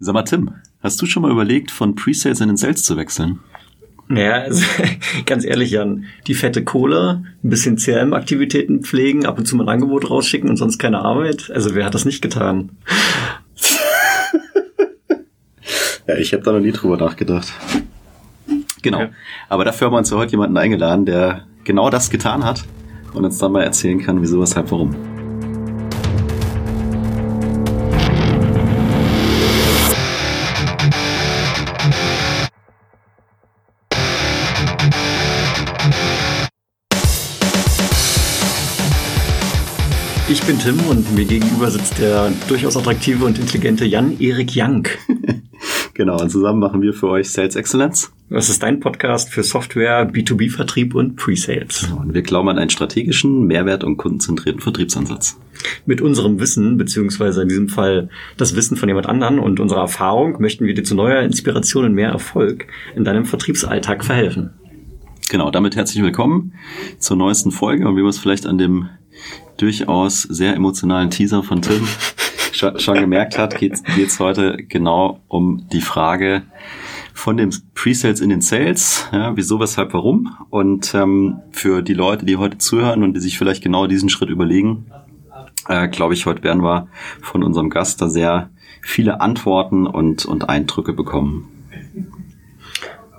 Sag mal, Tim, hast du schon mal überlegt, von Presales in den Sales zu wechseln? Naja, also, ganz ehrlich, Jan, die fette Kohle, ein bisschen CRM-Aktivitäten pflegen, ab und zu mal ein Angebot rausschicken und sonst keine Arbeit. Also wer hat das nicht getan? ja, ich habe da noch nie drüber nachgedacht. Genau. Okay. Aber dafür haben wir uns ja heute jemanden eingeladen, der genau das getan hat und uns dann mal erzählen kann, wieso, weshalb, warum. Tim und mir gegenüber sitzt der durchaus attraktive und intelligente Jan-Erik Jank. genau, und zusammen machen wir für euch Sales Excellence. Das ist dein Podcast für Software, B2B-Vertrieb und Pre-Sales. Genau, und wir glauben an einen strategischen, mehrwert- und kundenzentrierten Vertriebsansatz. Mit unserem Wissen, beziehungsweise in diesem Fall das Wissen von jemand anderen und unserer Erfahrung, möchten wir dir zu neuer Inspiration und mehr Erfolg in deinem Vertriebsalltag verhelfen. Genau, damit herzlich willkommen zur neuesten Folge und wie wir es vielleicht an dem durchaus sehr emotionalen Teaser von Tim schon gemerkt hat, geht es heute genau um die Frage von dem Pre-Sales in den Sales, ja, wieso, weshalb, warum. Und ähm, für die Leute, die heute zuhören und die sich vielleicht genau diesen Schritt überlegen, äh, glaube ich, heute werden wir von unserem Gast da sehr viele Antworten und, und Eindrücke bekommen.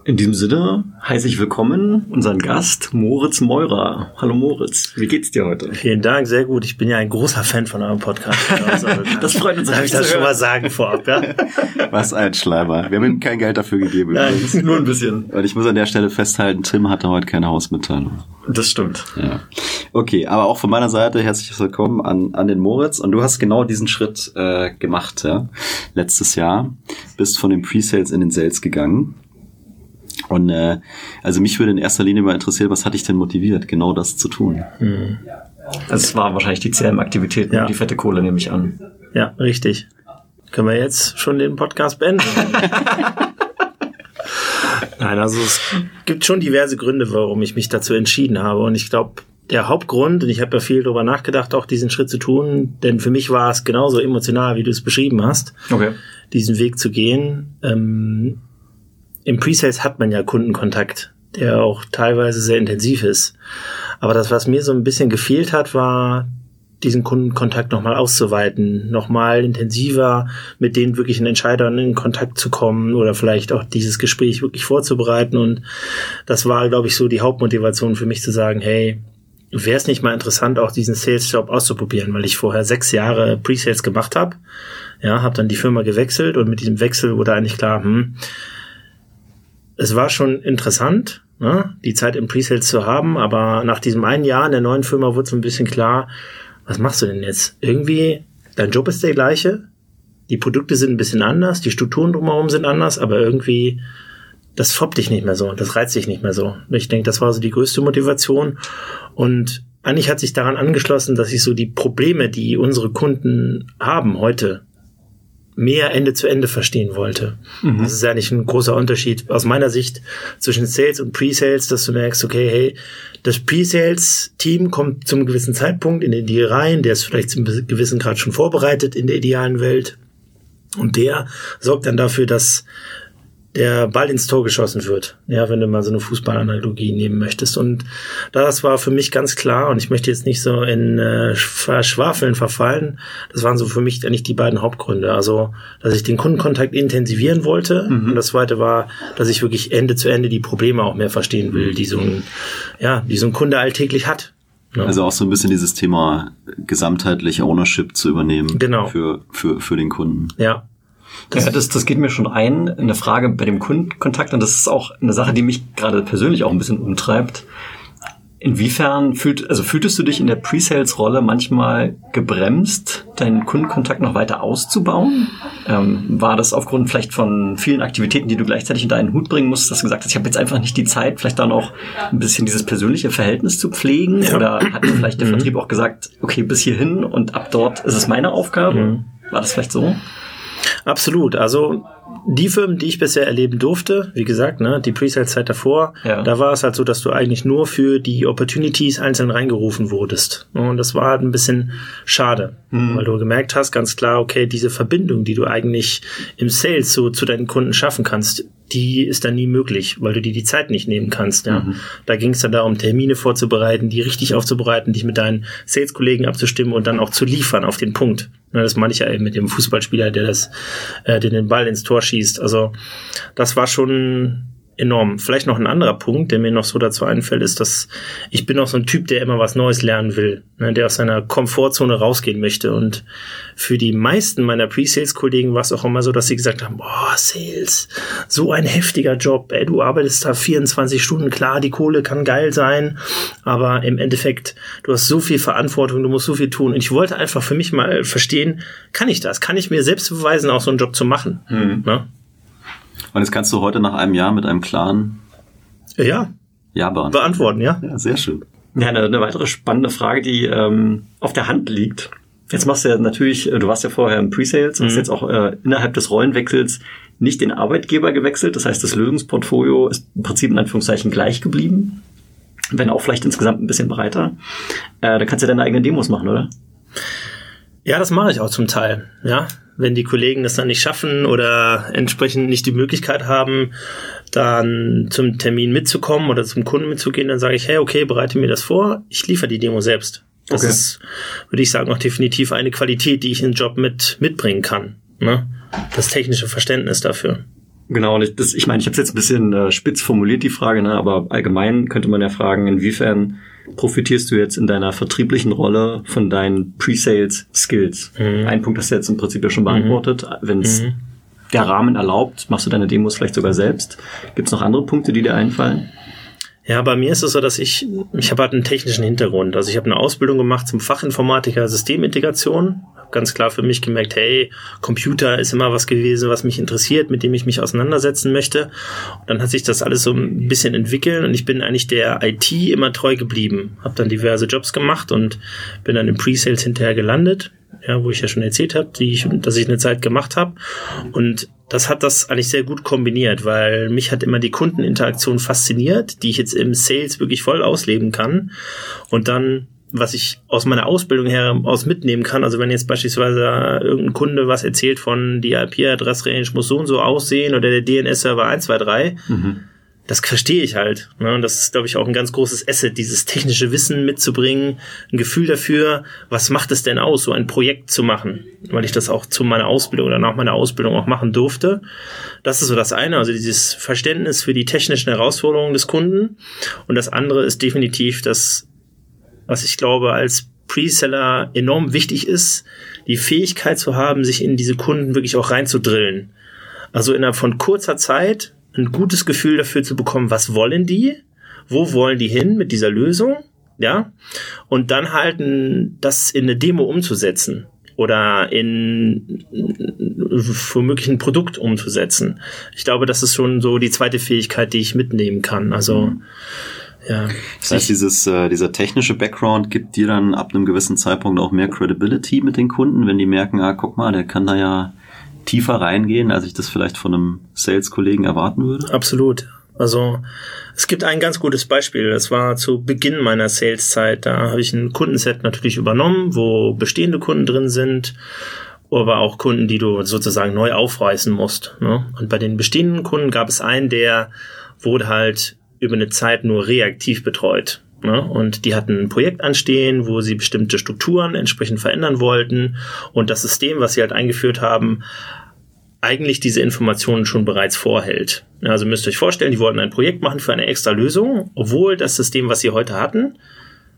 In diesem Sinne heiße ich willkommen unseren Gast Moritz Meurer. Hallo Moritz, wie geht's dir heute? Vielen Dank, sehr gut. Ich bin ja ein großer Fan von eurem Podcast. Also, das freut uns. Darf ich das schon mal sagen vorab, ja? Was ein Schleimer. Wir haben ihm kein Geld dafür gegeben. Nein, nur ein bisschen. Und ich muss an der Stelle festhalten, Tim hatte heute keine Hausmitteilung. Das stimmt. Ja. Okay, aber auch von meiner Seite herzlich willkommen an, an den Moritz. Und du hast genau diesen Schritt äh, gemacht, ja? Letztes Jahr. Bist von den Pre-Sales in den Sales gegangen. Und äh, also mich würde in erster Linie mal interessieren, was hat dich denn motiviert, genau das zu tun? Mhm. Also es war wahrscheinlich die CRM-Aktivitäten ja. und die fette Kohle, nehme ich an. Ja, richtig. Können wir jetzt schon den Podcast beenden? Nein, also es gibt schon diverse Gründe, warum ich mich dazu entschieden habe. Und ich glaube, der Hauptgrund, und ich habe ja viel darüber nachgedacht, auch diesen Schritt zu tun, denn für mich war es genauso emotional, wie du es beschrieben hast, okay. diesen Weg zu gehen. Ähm, im Presales hat man ja Kundenkontakt, der auch teilweise sehr intensiv ist. Aber das, was mir so ein bisschen gefehlt hat, war diesen Kundenkontakt nochmal auszuweiten, nochmal intensiver mit den wirklichen Entscheidern in Kontakt zu kommen oder vielleicht auch dieses Gespräch wirklich vorzubereiten. Und das war, glaube ich, so die Hauptmotivation für mich zu sagen, hey, wäre es nicht mal interessant, auch diesen Sales-Job auszuprobieren, weil ich vorher sechs Jahre Pre-Sales gemacht habe. Ja, habe dann die Firma gewechselt und mit diesem Wechsel wurde eigentlich klar, hm, es war schon interessant, ne, die Zeit im Presales zu haben, aber nach diesem einen Jahr in der neuen Firma wurde so ein bisschen klar, was machst du denn jetzt? Irgendwie, dein Job ist der gleiche, die Produkte sind ein bisschen anders, die Strukturen drumherum sind anders, aber irgendwie, das foppt dich nicht mehr so, das reizt dich nicht mehr so. Ich denke, das war so die größte Motivation und eigentlich hat sich daran angeschlossen, dass ich so die Probleme, die unsere Kunden haben heute, mehr Ende zu Ende verstehen wollte. Mhm. Das ist ja nicht ein großer Unterschied aus meiner Sicht zwischen Sales und Pre-Sales, dass du merkst, okay, hey, das Pre-Sales-Team kommt zum gewissen Zeitpunkt in den Deal rein, der ist vielleicht zum gewissen Grad schon vorbereitet in der idealen Welt. Und der sorgt dann dafür, dass der Ball ins Tor geschossen wird. Ja, wenn du mal so eine Fußballanalogie nehmen möchtest. Und das war für mich ganz klar, und ich möchte jetzt nicht so in äh, Verschwafeln verfallen, das waren so für mich eigentlich die beiden Hauptgründe. Also, dass ich den Kundenkontakt intensivieren wollte. Mhm. Und das zweite war, dass ich wirklich Ende zu Ende die Probleme auch mehr verstehen will, die so ein, ja, die so ein Kunde alltäglich hat. Ja. Also auch so ein bisschen dieses Thema gesamtheitliche Ownership zu übernehmen. Genau. Für, für, für den Kunden. Ja. Das, ja, das, das geht mir schon ein, eine Frage bei dem Kundenkontakt, und das ist auch eine Sache, die mich gerade persönlich auch ein bisschen umtreibt. Inwiefern fühlt, also fühltest du dich in der Pre-Sales-Rolle manchmal gebremst, deinen Kundenkontakt noch weiter auszubauen? Ähm, war das aufgrund vielleicht von vielen Aktivitäten, die du gleichzeitig unter einen Hut bringen musst, dass du gesagt hast, ich habe jetzt einfach nicht die Zeit, vielleicht dann auch ein bisschen dieses persönliche Verhältnis zu pflegen? Ja. Oder hat vielleicht der mhm. Vertrieb auch gesagt, okay, bis hierhin und ab dort ist es meine Aufgabe? Mhm. War das vielleicht so? Absolut. Also die Firmen, die ich bisher erleben durfte, wie gesagt, ne, die Presale-Zeit davor, ja. da war es halt so, dass du eigentlich nur für die Opportunities einzeln reingerufen wurdest. Und das war halt ein bisschen schade, mhm. weil du gemerkt hast, ganz klar, okay, diese Verbindung, die du eigentlich im Sales so zu deinen Kunden schaffen kannst, die ist dann nie möglich, weil du dir die Zeit nicht nehmen kannst. Ja. Mhm. Da ging es dann darum, Termine vorzubereiten, die richtig aufzubereiten, dich mit deinen Sales-Kollegen abzustimmen und dann auch zu liefern auf den Punkt. Ja, das meine ich ja eben mit dem Fußballspieler, der das, äh, der den Ball ins Tor schießt. Also das war schon enorm. Vielleicht noch ein anderer Punkt, der mir noch so dazu einfällt, ist, dass ich bin auch so ein Typ, der immer was Neues lernen will, ne, der aus seiner Komfortzone rausgehen möchte. Und für die meisten meiner Pre-Sales-Kollegen war es auch immer so, dass sie gesagt haben, boah, Sales, so ein heftiger Job, ey, du arbeitest da 24 Stunden, klar, die Kohle kann geil sein, aber im Endeffekt, du hast so viel Verantwortung, du musst so viel tun. Und ich wollte einfach für mich mal verstehen, kann ich das? Kann ich mir selbst beweisen, auch so einen Job zu machen? Mhm. Ne? Und das kannst du heute nach einem Jahr mit einem klaren ja. Ja beantworten. ja. Ja, sehr schön. Ja, eine, eine weitere spannende Frage, die ähm, auf der Hand liegt. Jetzt machst du ja natürlich, äh, du warst ja vorher im Pre-Sales, mhm. hast jetzt auch äh, innerhalb des Rollenwechsels nicht den Arbeitgeber gewechselt. Das heißt, das Lösungsportfolio ist im Prinzip in Anführungszeichen gleich geblieben, wenn auch vielleicht insgesamt ein bisschen breiter. Äh, da kannst du ja deine eigenen Demos machen, oder? Ja, das mache ich auch zum Teil. Ja, wenn die Kollegen das dann nicht schaffen oder entsprechend nicht die Möglichkeit haben, dann zum Termin mitzukommen oder zum Kunden mitzugehen, dann sage ich, hey, okay, bereite mir das vor, ich liefere die Demo selbst. Das okay. ist, würde ich sagen, auch definitiv eine Qualität, die ich in den Job mit mitbringen kann. Ne? Das technische Verständnis dafür. Genau, und ich, das, ich meine, ich habe jetzt ein bisschen äh, spitz formuliert, die Frage, ne? aber allgemein könnte man ja fragen, inwiefern profitierst du jetzt in deiner vertrieblichen Rolle von deinen Pre-Sales-Skills? Mhm. Ein Punkt hast du jetzt im Prinzip ja schon beantwortet. Mhm. Wenn es mhm. der Rahmen erlaubt, machst du deine Demos vielleicht sogar selbst. Gibt es noch andere Punkte, die dir einfallen? Ja, bei mir ist es so, dass ich, ich habe halt einen technischen Hintergrund. Also ich habe eine Ausbildung gemacht zum Fachinformatiker Systemintegration. Hab ganz klar für mich gemerkt, hey, Computer ist immer was gewesen, was mich interessiert, mit dem ich mich auseinandersetzen möchte. Und dann hat sich das alles so ein bisschen entwickelt und ich bin eigentlich der IT immer treu geblieben. Habe dann diverse Jobs gemacht und bin dann im Pre-Sales hinterher gelandet ja, wo ich ja schon erzählt habe, die ich, dass ich eine Zeit gemacht habe. Und das hat das eigentlich sehr gut kombiniert, weil mich hat immer die Kundeninteraktion fasziniert, die ich jetzt im Sales wirklich voll ausleben kann. Und dann was ich aus meiner Ausbildung her aus mitnehmen kann. Also wenn jetzt beispielsweise irgendein Kunde was erzählt von die IP-Adressrange muss so und so aussehen oder der DNS-Server 123, mhm das verstehe ich halt. Ne? Und das ist, glaube ich, auch ein ganz großes Asset, dieses technische Wissen mitzubringen, ein Gefühl dafür, was macht es denn aus, so ein Projekt zu machen, weil ich das auch zu meiner Ausbildung oder nach meiner Ausbildung auch machen durfte. Das ist so das eine, also dieses Verständnis für die technischen Herausforderungen des Kunden. Und das andere ist definitiv das, was ich glaube, als Preseller enorm wichtig ist, die Fähigkeit zu haben, sich in diese Kunden wirklich auch reinzudrillen. Also innerhalb von kurzer Zeit ein gutes Gefühl dafür zu bekommen, was wollen die, wo wollen die hin mit dieser Lösung, ja, und dann halt das in eine Demo umzusetzen oder in womöglich ein Produkt umzusetzen. Ich glaube, das ist schon so die zweite Fähigkeit, die ich mitnehmen kann. Also mhm. Ja. Das heißt, dieses, äh, dieser technische Background gibt dir dann ab einem gewissen Zeitpunkt auch mehr Credibility mit den Kunden, wenn die merken, ah, guck mal, der kann da ja tiefer reingehen, als ich das vielleicht von einem Sales-Kollegen erwarten würde? Absolut. Also es gibt ein ganz gutes Beispiel. Das war zu Beginn meiner Sales-Zeit. Da habe ich ein Kundenset natürlich übernommen, wo bestehende Kunden drin sind, aber auch Kunden, die du sozusagen neu aufreißen musst. Ne? Und bei den bestehenden Kunden gab es einen, der wurde halt über eine Zeit nur reaktiv betreut. Ne? Und die hatten ein Projekt anstehen, wo sie bestimmte Strukturen entsprechend verändern wollten. Und das System, was sie halt eingeführt haben, eigentlich diese Informationen schon bereits vorhält. Also müsst ihr euch vorstellen, die wollten ein Projekt machen für eine extra Lösung, obwohl das System, was sie heute hatten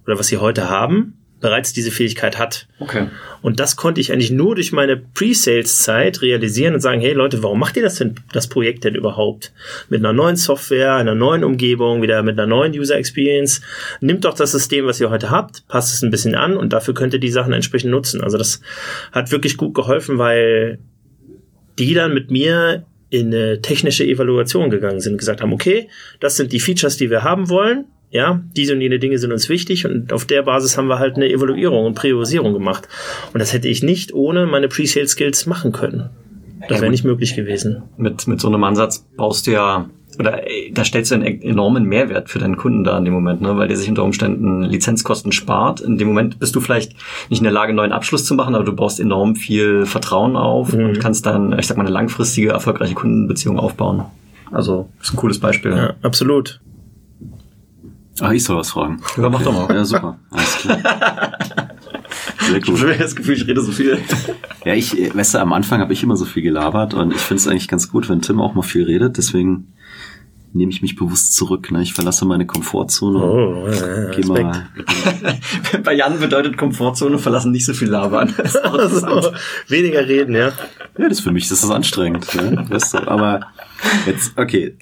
oder was sie heute haben, bereits diese Fähigkeit hat. Okay. Und das konnte ich eigentlich nur durch meine Pre-Sales-Zeit realisieren und sagen, hey Leute, warum macht ihr das denn, das Projekt denn überhaupt? Mit einer neuen Software, einer neuen Umgebung, wieder mit einer neuen User Experience. Nimmt doch das System, was ihr heute habt, passt es ein bisschen an und dafür könnt ihr die Sachen entsprechend nutzen. Also das hat wirklich gut geholfen, weil die dann mit mir in eine technische Evaluation gegangen sind und gesagt haben, okay, das sind die Features, die wir haben wollen ja, diese und jene Dinge sind uns wichtig und auf der Basis haben wir halt eine Evaluierung und Priorisierung gemacht. Und das hätte ich nicht ohne meine Pre-Sale-Skills machen können. Das wäre nicht möglich gewesen. Mit, mit so einem Ansatz baust du ja, oder äh, da stellst du einen e-, enormen Mehrwert für deinen Kunden da in dem Moment, ne? weil der sich unter Umständen Lizenzkosten spart. In dem Moment bist du vielleicht nicht in der Lage, einen neuen Abschluss zu machen, aber du baust enorm viel Vertrauen auf mhm. und kannst dann, ich sag mal, eine langfristige, erfolgreiche Kundenbeziehung aufbauen. Also, ist ein cooles Beispiel. Ja, absolut. Ah, ich soll was fragen. Ja, mach doch mal. Ja, super. Alles klar. Sehr gut. Ich habe das Gefühl, ich rede so viel. Ja, ich, weißt du, am Anfang habe ich immer so viel gelabert und ich finde es eigentlich ganz gut, wenn Tim auch mal viel redet. Deswegen nehme ich mich bewusst zurück. Ne? Ich verlasse meine Komfortzone. Oh, ja, geh mal. Bei Jan bedeutet Komfortzone verlassen nicht so viel labern. so, weniger reden, ja. Ja, das für mich das ist das anstrengend. Ne? Weißt du, aber jetzt, okay,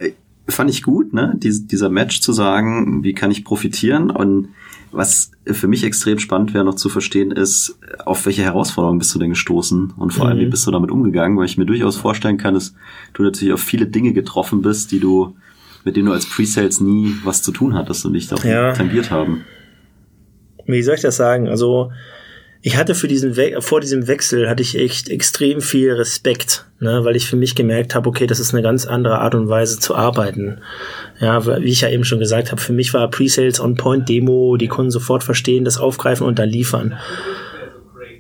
fand ich gut, ne? Dies, dieser Match zu sagen, wie kann ich profitieren und was für mich extrem spannend wäre noch zu verstehen ist, auf welche Herausforderungen bist du denn gestoßen und vor allem, wie mhm. bist du damit umgegangen, weil ich mir durchaus vorstellen kann, dass du natürlich auf viele Dinge getroffen bist, die du, mit denen du als Pre-Sales nie was zu tun hattest und nicht auch ja. tangiert haben. Wie soll ich das sagen? Also, ich hatte für diesen We vor diesem Wechsel hatte ich echt extrem viel Respekt, ne, weil ich für mich gemerkt habe, okay, das ist eine ganz andere Art und Weise zu arbeiten. Ja, wie ich ja eben schon gesagt habe, für mich war Pre-Sales On-Point Demo, die Kunden sofort verstehen, das aufgreifen und dann liefern.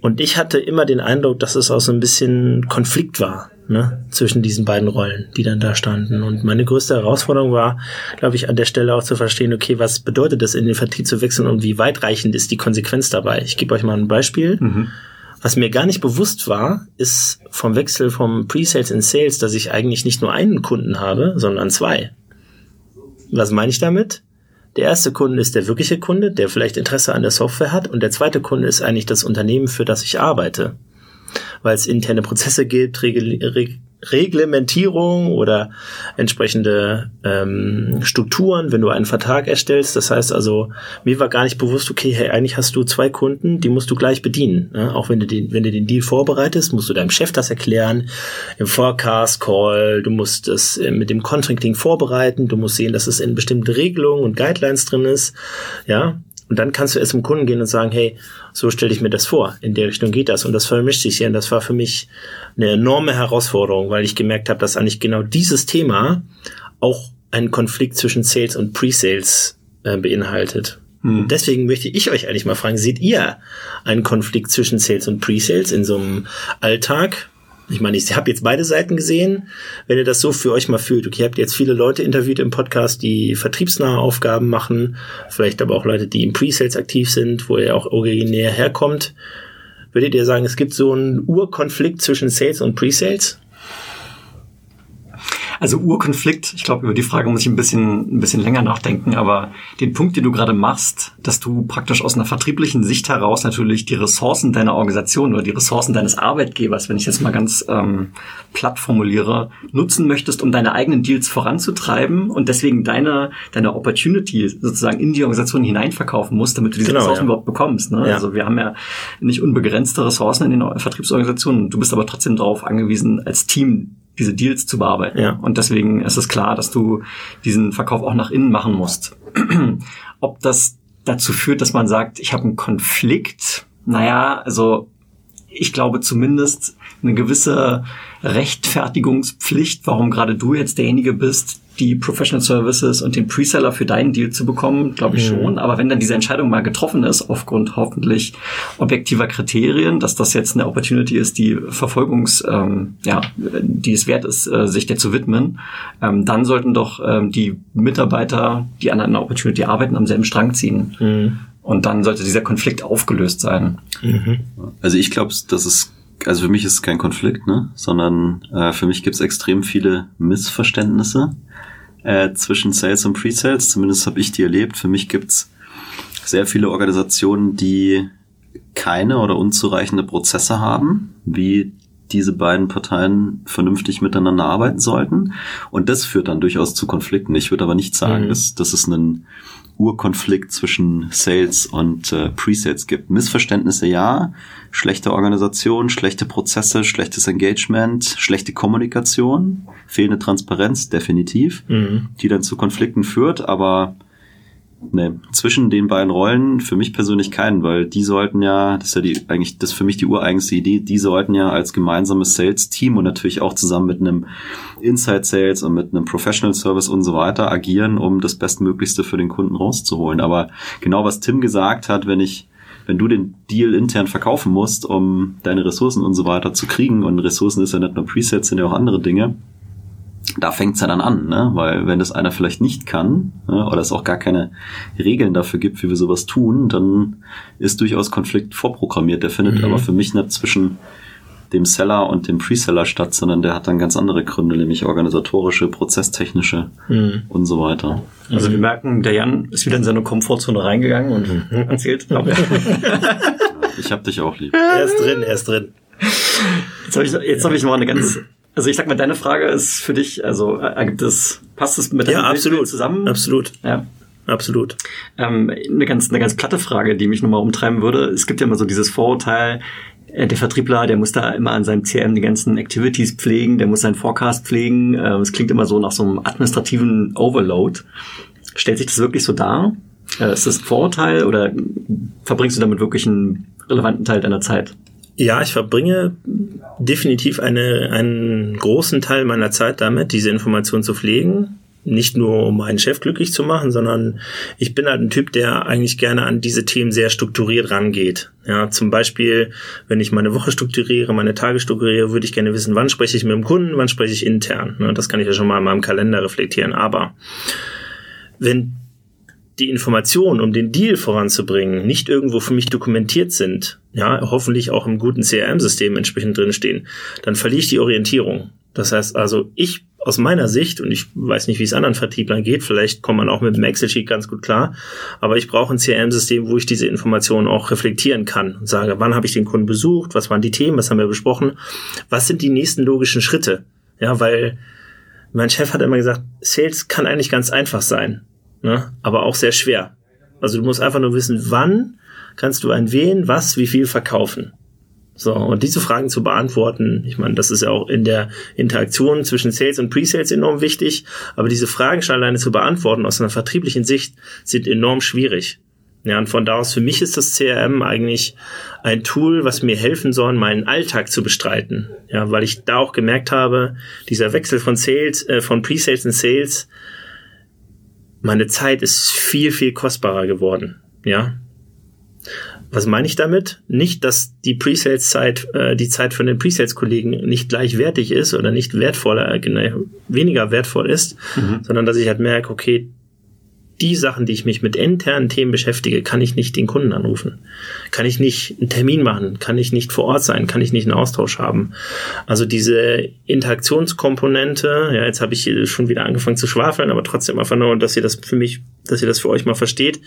Und ich hatte immer den Eindruck, dass es auch so ein bisschen Konflikt war ne, zwischen diesen beiden Rollen, die dann da standen. Und meine größte Herausforderung war, glaube ich, an der Stelle auch zu verstehen, okay, was bedeutet das, in den Vertrieb zu wechseln und wie weitreichend ist die Konsequenz dabei? Ich gebe euch mal ein Beispiel. Mhm. Was mir gar nicht bewusst war, ist vom Wechsel vom Pre-Sales in Sales, dass ich eigentlich nicht nur einen Kunden habe, sondern zwei. Was meine ich damit? Der erste Kunde ist der wirkliche Kunde, der vielleicht Interesse an der Software hat und der zweite Kunde ist eigentlich das Unternehmen, für das ich arbeite. Weil es interne Prozesse gibt, Regel, Reglementierung oder entsprechende ähm, Strukturen, wenn du einen Vertrag erstellst. Das heißt also, mir war gar nicht bewusst, okay, hey, eigentlich hast du zwei Kunden, die musst du gleich bedienen. Ne? Auch wenn du den, wenn du den Deal vorbereitest, musst du deinem Chef das erklären, im Forecast Call, du musst es äh, mit dem Contracting vorbereiten, du musst sehen, dass es in bestimmten Regelungen und Guidelines drin ist. Ja, und dann kannst du erst zum Kunden gehen und sagen, hey, so stelle ich mir das vor, in der Richtung geht das. Und das vermischt sich hier. Und das war für mich eine enorme Herausforderung, weil ich gemerkt habe, dass eigentlich genau dieses Thema auch einen Konflikt zwischen Sales und Pre-Sales äh, beinhaltet. Hm. Deswegen möchte ich euch eigentlich mal fragen, seht ihr einen Konflikt zwischen Sales und Pre-Sales in so einem Alltag? Ich meine, ich habe jetzt beide Seiten gesehen. Wenn ihr das so für euch mal fühlt, okay, ihr habt jetzt viele Leute interviewt im Podcast, die vertriebsnahe Aufgaben machen, vielleicht aber auch Leute, die im Pre-Sales aktiv sind, wo ihr auch originär herkommt. Würdet ihr sagen, es gibt so einen Urkonflikt zwischen Sales und Pre-Sales? Also Urkonflikt, ich glaube, über die Frage muss ich ein bisschen, ein bisschen länger nachdenken, aber den Punkt, den du gerade machst, dass du praktisch aus einer vertrieblichen Sicht heraus natürlich die Ressourcen deiner Organisation oder die Ressourcen deines Arbeitgebers, wenn ich jetzt mal ganz ähm, platt formuliere, nutzen möchtest, um deine eigenen Deals voranzutreiben und deswegen deine, deine Opportunity sozusagen in die Organisation hineinverkaufen musst, damit du diese genau, Ressourcen ja. überhaupt bekommst. Ne? Ja. Also wir haben ja nicht unbegrenzte Ressourcen in den Vertriebsorganisationen. Du bist aber trotzdem darauf angewiesen, als Team diese Deals zu bearbeiten. Ja. Und deswegen ist es klar, dass du diesen Verkauf auch nach innen machen musst. Ob das dazu führt, dass man sagt, ich habe einen Konflikt, naja, also ich glaube zumindest eine gewisse Rechtfertigungspflicht, warum gerade du jetzt derjenige bist, die Professional Services und den Preseller für deinen Deal zu bekommen, glaube ich mhm. schon. Aber wenn dann diese Entscheidung mal getroffen ist, aufgrund hoffentlich objektiver Kriterien, dass das jetzt eine Opportunity ist, die Verfolgungs, ähm, ja, die es wert ist, äh, sich der zu widmen, ähm, dann sollten doch ähm, die Mitarbeiter, die an einer Opportunity arbeiten, am selben Strang ziehen. Mhm. Und dann sollte dieser Konflikt aufgelöst sein. Mhm. Also ich glaube, dass es also für mich ist es kein Konflikt, ne? sondern äh, für mich gibt es extrem viele Missverständnisse äh, zwischen Sales und Pre-Sales. Zumindest habe ich die erlebt. Für mich gibt's sehr viele Organisationen, die keine oder unzureichende Prozesse haben, wie diese beiden Parteien vernünftig miteinander arbeiten sollten. Und das führt dann durchaus zu Konflikten. Ich würde aber nicht sagen, mhm. dass, dass es einen Urkonflikt zwischen Sales und äh, Pre-Sales gibt. Missverständnisse ja, schlechte Organisation, schlechte Prozesse, schlechtes Engagement, schlechte Kommunikation, fehlende Transparenz definitiv, mhm. die dann zu Konflikten führt, aber Nee, zwischen den beiden Rollen für mich persönlich keinen, weil die sollten ja, das ist ja die eigentlich das ist für mich die ureigenste Idee, die sollten ja als gemeinsames Sales-Team und natürlich auch zusammen mit einem Inside Sales und mit einem Professional Service und so weiter agieren, um das Bestmöglichste für den Kunden rauszuholen. Aber genau was Tim gesagt hat, wenn ich wenn du den Deal intern verkaufen musst, um deine Ressourcen und so weiter zu kriegen, und Ressourcen ist ja nicht nur Presets, sind ja auch andere Dinge, da fängt's ja dann an, ne? weil wenn das einer vielleicht nicht kann ne? oder es auch gar keine Regeln dafür gibt, wie wir sowas tun, dann ist durchaus Konflikt vorprogrammiert. Der findet mhm. aber für mich nicht zwischen dem Seller und dem Preseller statt, sondern der hat dann ganz andere Gründe, nämlich organisatorische, prozesstechnische mhm. und so weiter. Also wir merken, der Jan ist wieder in seine Komfortzone reingegangen und mhm. erzählt. ich hab dich auch lieb. Er ist drin, er ist drin. Jetzt habe ich, jetzt hab ich mal eine ganz also ich sag mal, deine Frage ist für dich, also äh, ergibt es, passt es mit ja, absolut. zusammen? Absolut. Ja. Absolut. Ähm, eine ganz, eine ganz platte Frage, die mich nochmal umtreiben würde. Es gibt ja immer so dieses Vorurteil, äh, der Vertriebler, der muss da immer an seinem CRM die ganzen Activities pflegen, der muss seinen Forecast pflegen. Äh, es klingt immer so nach so einem administrativen Overload. Stellt sich das wirklich so dar? Äh, ist das ein Vorurteil oder verbringst du damit wirklich einen relevanten Teil deiner Zeit? Ja, ich verbringe definitiv eine, einen großen Teil meiner Zeit damit, diese Information zu pflegen. Nicht nur, um meinen Chef glücklich zu machen, sondern ich bin halt ein Typ, der eigentlich gerne an diese Themen sehr strukturiert rangeht. Ja, zum Beispiel, wenn ich meine Woche strukturiere, meine Tage strukturiere, würde ich gerne wissen, wann spreche ich mit dem Kunden, wann spreche ich intern. Das kann ich ja schon mal in meinem Kalender reflektieren. Aber wenn die Informationen, um den Deal voranzubringen, nicht irgendwo für mich dokumentiert sind, ja, hoffentlich auch im guten CRM-System entsprechend drinstehen, dann verliere ich die Orientierung. Das heißt also, ich aus meiner Sicht, und ich weiß nicht, wie es anderen Vertrieblern geht, vielleicht kommt man auch mit dem Excel-Sheet ganz gut klar, aber ich brauche ein CRM-System, wo ich diese Informationen auch reflektieren kann und sage, wann habe ich den Kunden besucht, was waren die Themen, was haben wir besprochen, was sind die nächsten logischen Schritte? Ja, weil mein Chef hat immer gesagt, Sales kann eigentlich ganz einfach sein ne? aber auch sehr schwer. Also du musst einfach nur wissen, wann kannst du ein wen, was, wie viel verkaufen. So, und diese Fragen zu beantworten, ich meine, das ist ja auch in der Interaktion zwischen Sales und Pre-Sales enorm wichtig, aber diese Fragen schon alleine zu beantworten aus einer vertrieblichen Sicht sind enorm schwierig. Ja, und von da aus für mich ist das CRM eigentlich ein Tool, was mir helfen soll, meinen Alltag zu bestreiten. Ja, weil ich da auch gemerkt habe, dieser Wechsel von Sales, äh, von Pre-Sales und Sales, meine Zeit ist viel, viel kostbarer geworden. Ja. Was meine ich damit? Nicht, dass die Presales-Zeit, äh, die Zeit von den Presales-Kollegen nicht gleichwertig ist oder nicht wertvoller, äh, weniger wertvoll ist, mhm. sondern dass ich halt merke, okay, die Sachen, die ich mich mit internen Themen beschäftige, kann ich nicht den Kunden anrufen. Kann ich nicht einen Termin machen, kann ich nicht vor Ort sein, kann ich nicht einen Austausch haben. Also diese Interaktionskomponente, ja, jetzt habe ich schon wieder angefangen zu schwafeln, aber trotzdem einfach nur, dass ihr das für mich, dass ihr das für euch mal versteht.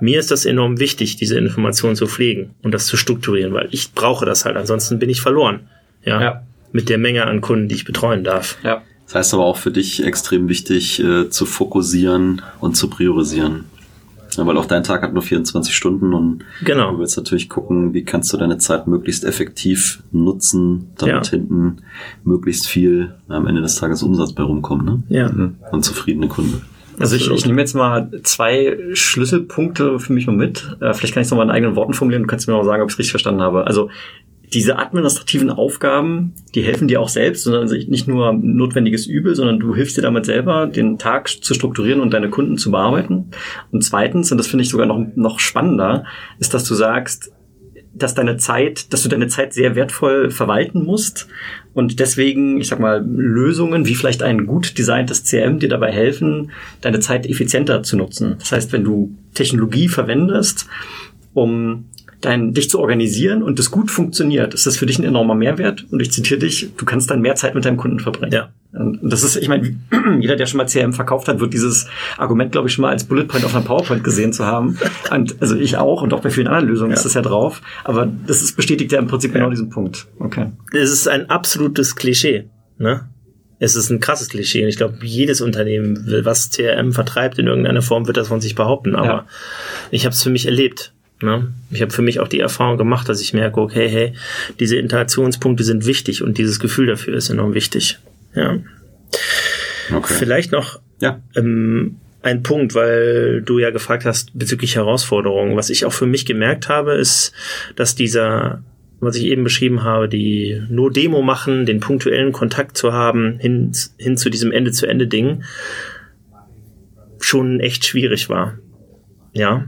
Mir ist das enorm wichtig, diese Informationen zu pflegen und das zu strukturieren, weil ich brauche das halt, ansonsten bin ich verloren. Ja. ja. Mit der Menge an Kunden, die ich betreuen darf. Ja. Das heißt aber auch für dich extrem wichtig, äh, zu fokussieren und zu priorisieren. Ja, weil auch dein Tag hat nur 24 Stunden und genau. du willst natürlich gucken, wie kannst du deine Zeit möglichst effektiv nutzen, damit ja. hinten möglichst viel am Ende des Tages Umsatz bei rumkommt. Ne? Ja. Und zufriedene Kunden. Also ich, ich nehme jetzt mal zwei Schlüsselpunkte für mich mal mit. Äh, vielleicht kann ich es nochmal in eigenen Worten formulieren und kannst mir auch sagen, ob ich es richtig verstanden habe. Also diese administrativen Aufgaben, die helfen dir auch selbst, sondern nicht nur notwendiges Übel, sondern du hilfst dir damit selber, den Tag zu strukturieren und deine Kunden zu bearbeiten. Und zweitens, und das finde ich sogar noch, noch spannender, ist, dass du sagst, dass deine Zeit, dass du deine Zeit sehr wertvoll verwalten musst und deswegen, ich sag mal, Lösungen wie vielleicht ein gut designtes CM dir dabei helfen, deine Zeit effizienter zu nutzen. Das heißt, wenn du Technologie verwendest, um dein, dich zu organisieren und das gut funktioniert, ist das für dich ein enormer Mehrwert. Und ich zitiere dich, du kannst dann mehr Zeit mit deinem Kunden verbringen. Ja. Und das ist, ich meine, jeder, der schon mal CRM verkauft hat, wird dieses Argument, glaube ich, schon mal als Bullet Point auf einer PowerPoint gesehen zu haben. Und also ich auch und auch bei vielen anderen Lösungen ja. ist das ja drauf. Aber das ist, bestätigt ja im Prinzip ja. genau diesen Punkt. Okay. Es ist ein absolutes Klischee. Ne? Es ist ein krasses Klischee und ich glaube, jedes Unternehmen was CRM vertreibt in irgendeiner Form, wird das von sich behaupten. Aber ja. ich habe es für mich erlebt. Ne? Ich habe für mich auch die Erfahrung gemacht, dass ich merke, okay, hey, diese Interaktionspunkte sind wichtig und dieses Gefühl dafür ist enorm wichtig. Ja. Okay. Vielleicht noch ja. ähm, ein Punkt, weil du ja gefragt hast bezüglich Herausforderungen. Was ich auch für mich gemerkt habe, ist, dass dieser, was ich eben beschrieben habe, die nur Demo machen, den punktuellen Kontakt zu haben, hin, hin zu diesem Ende-zu-Ende-Ding, schon echt schwierig war. Ja,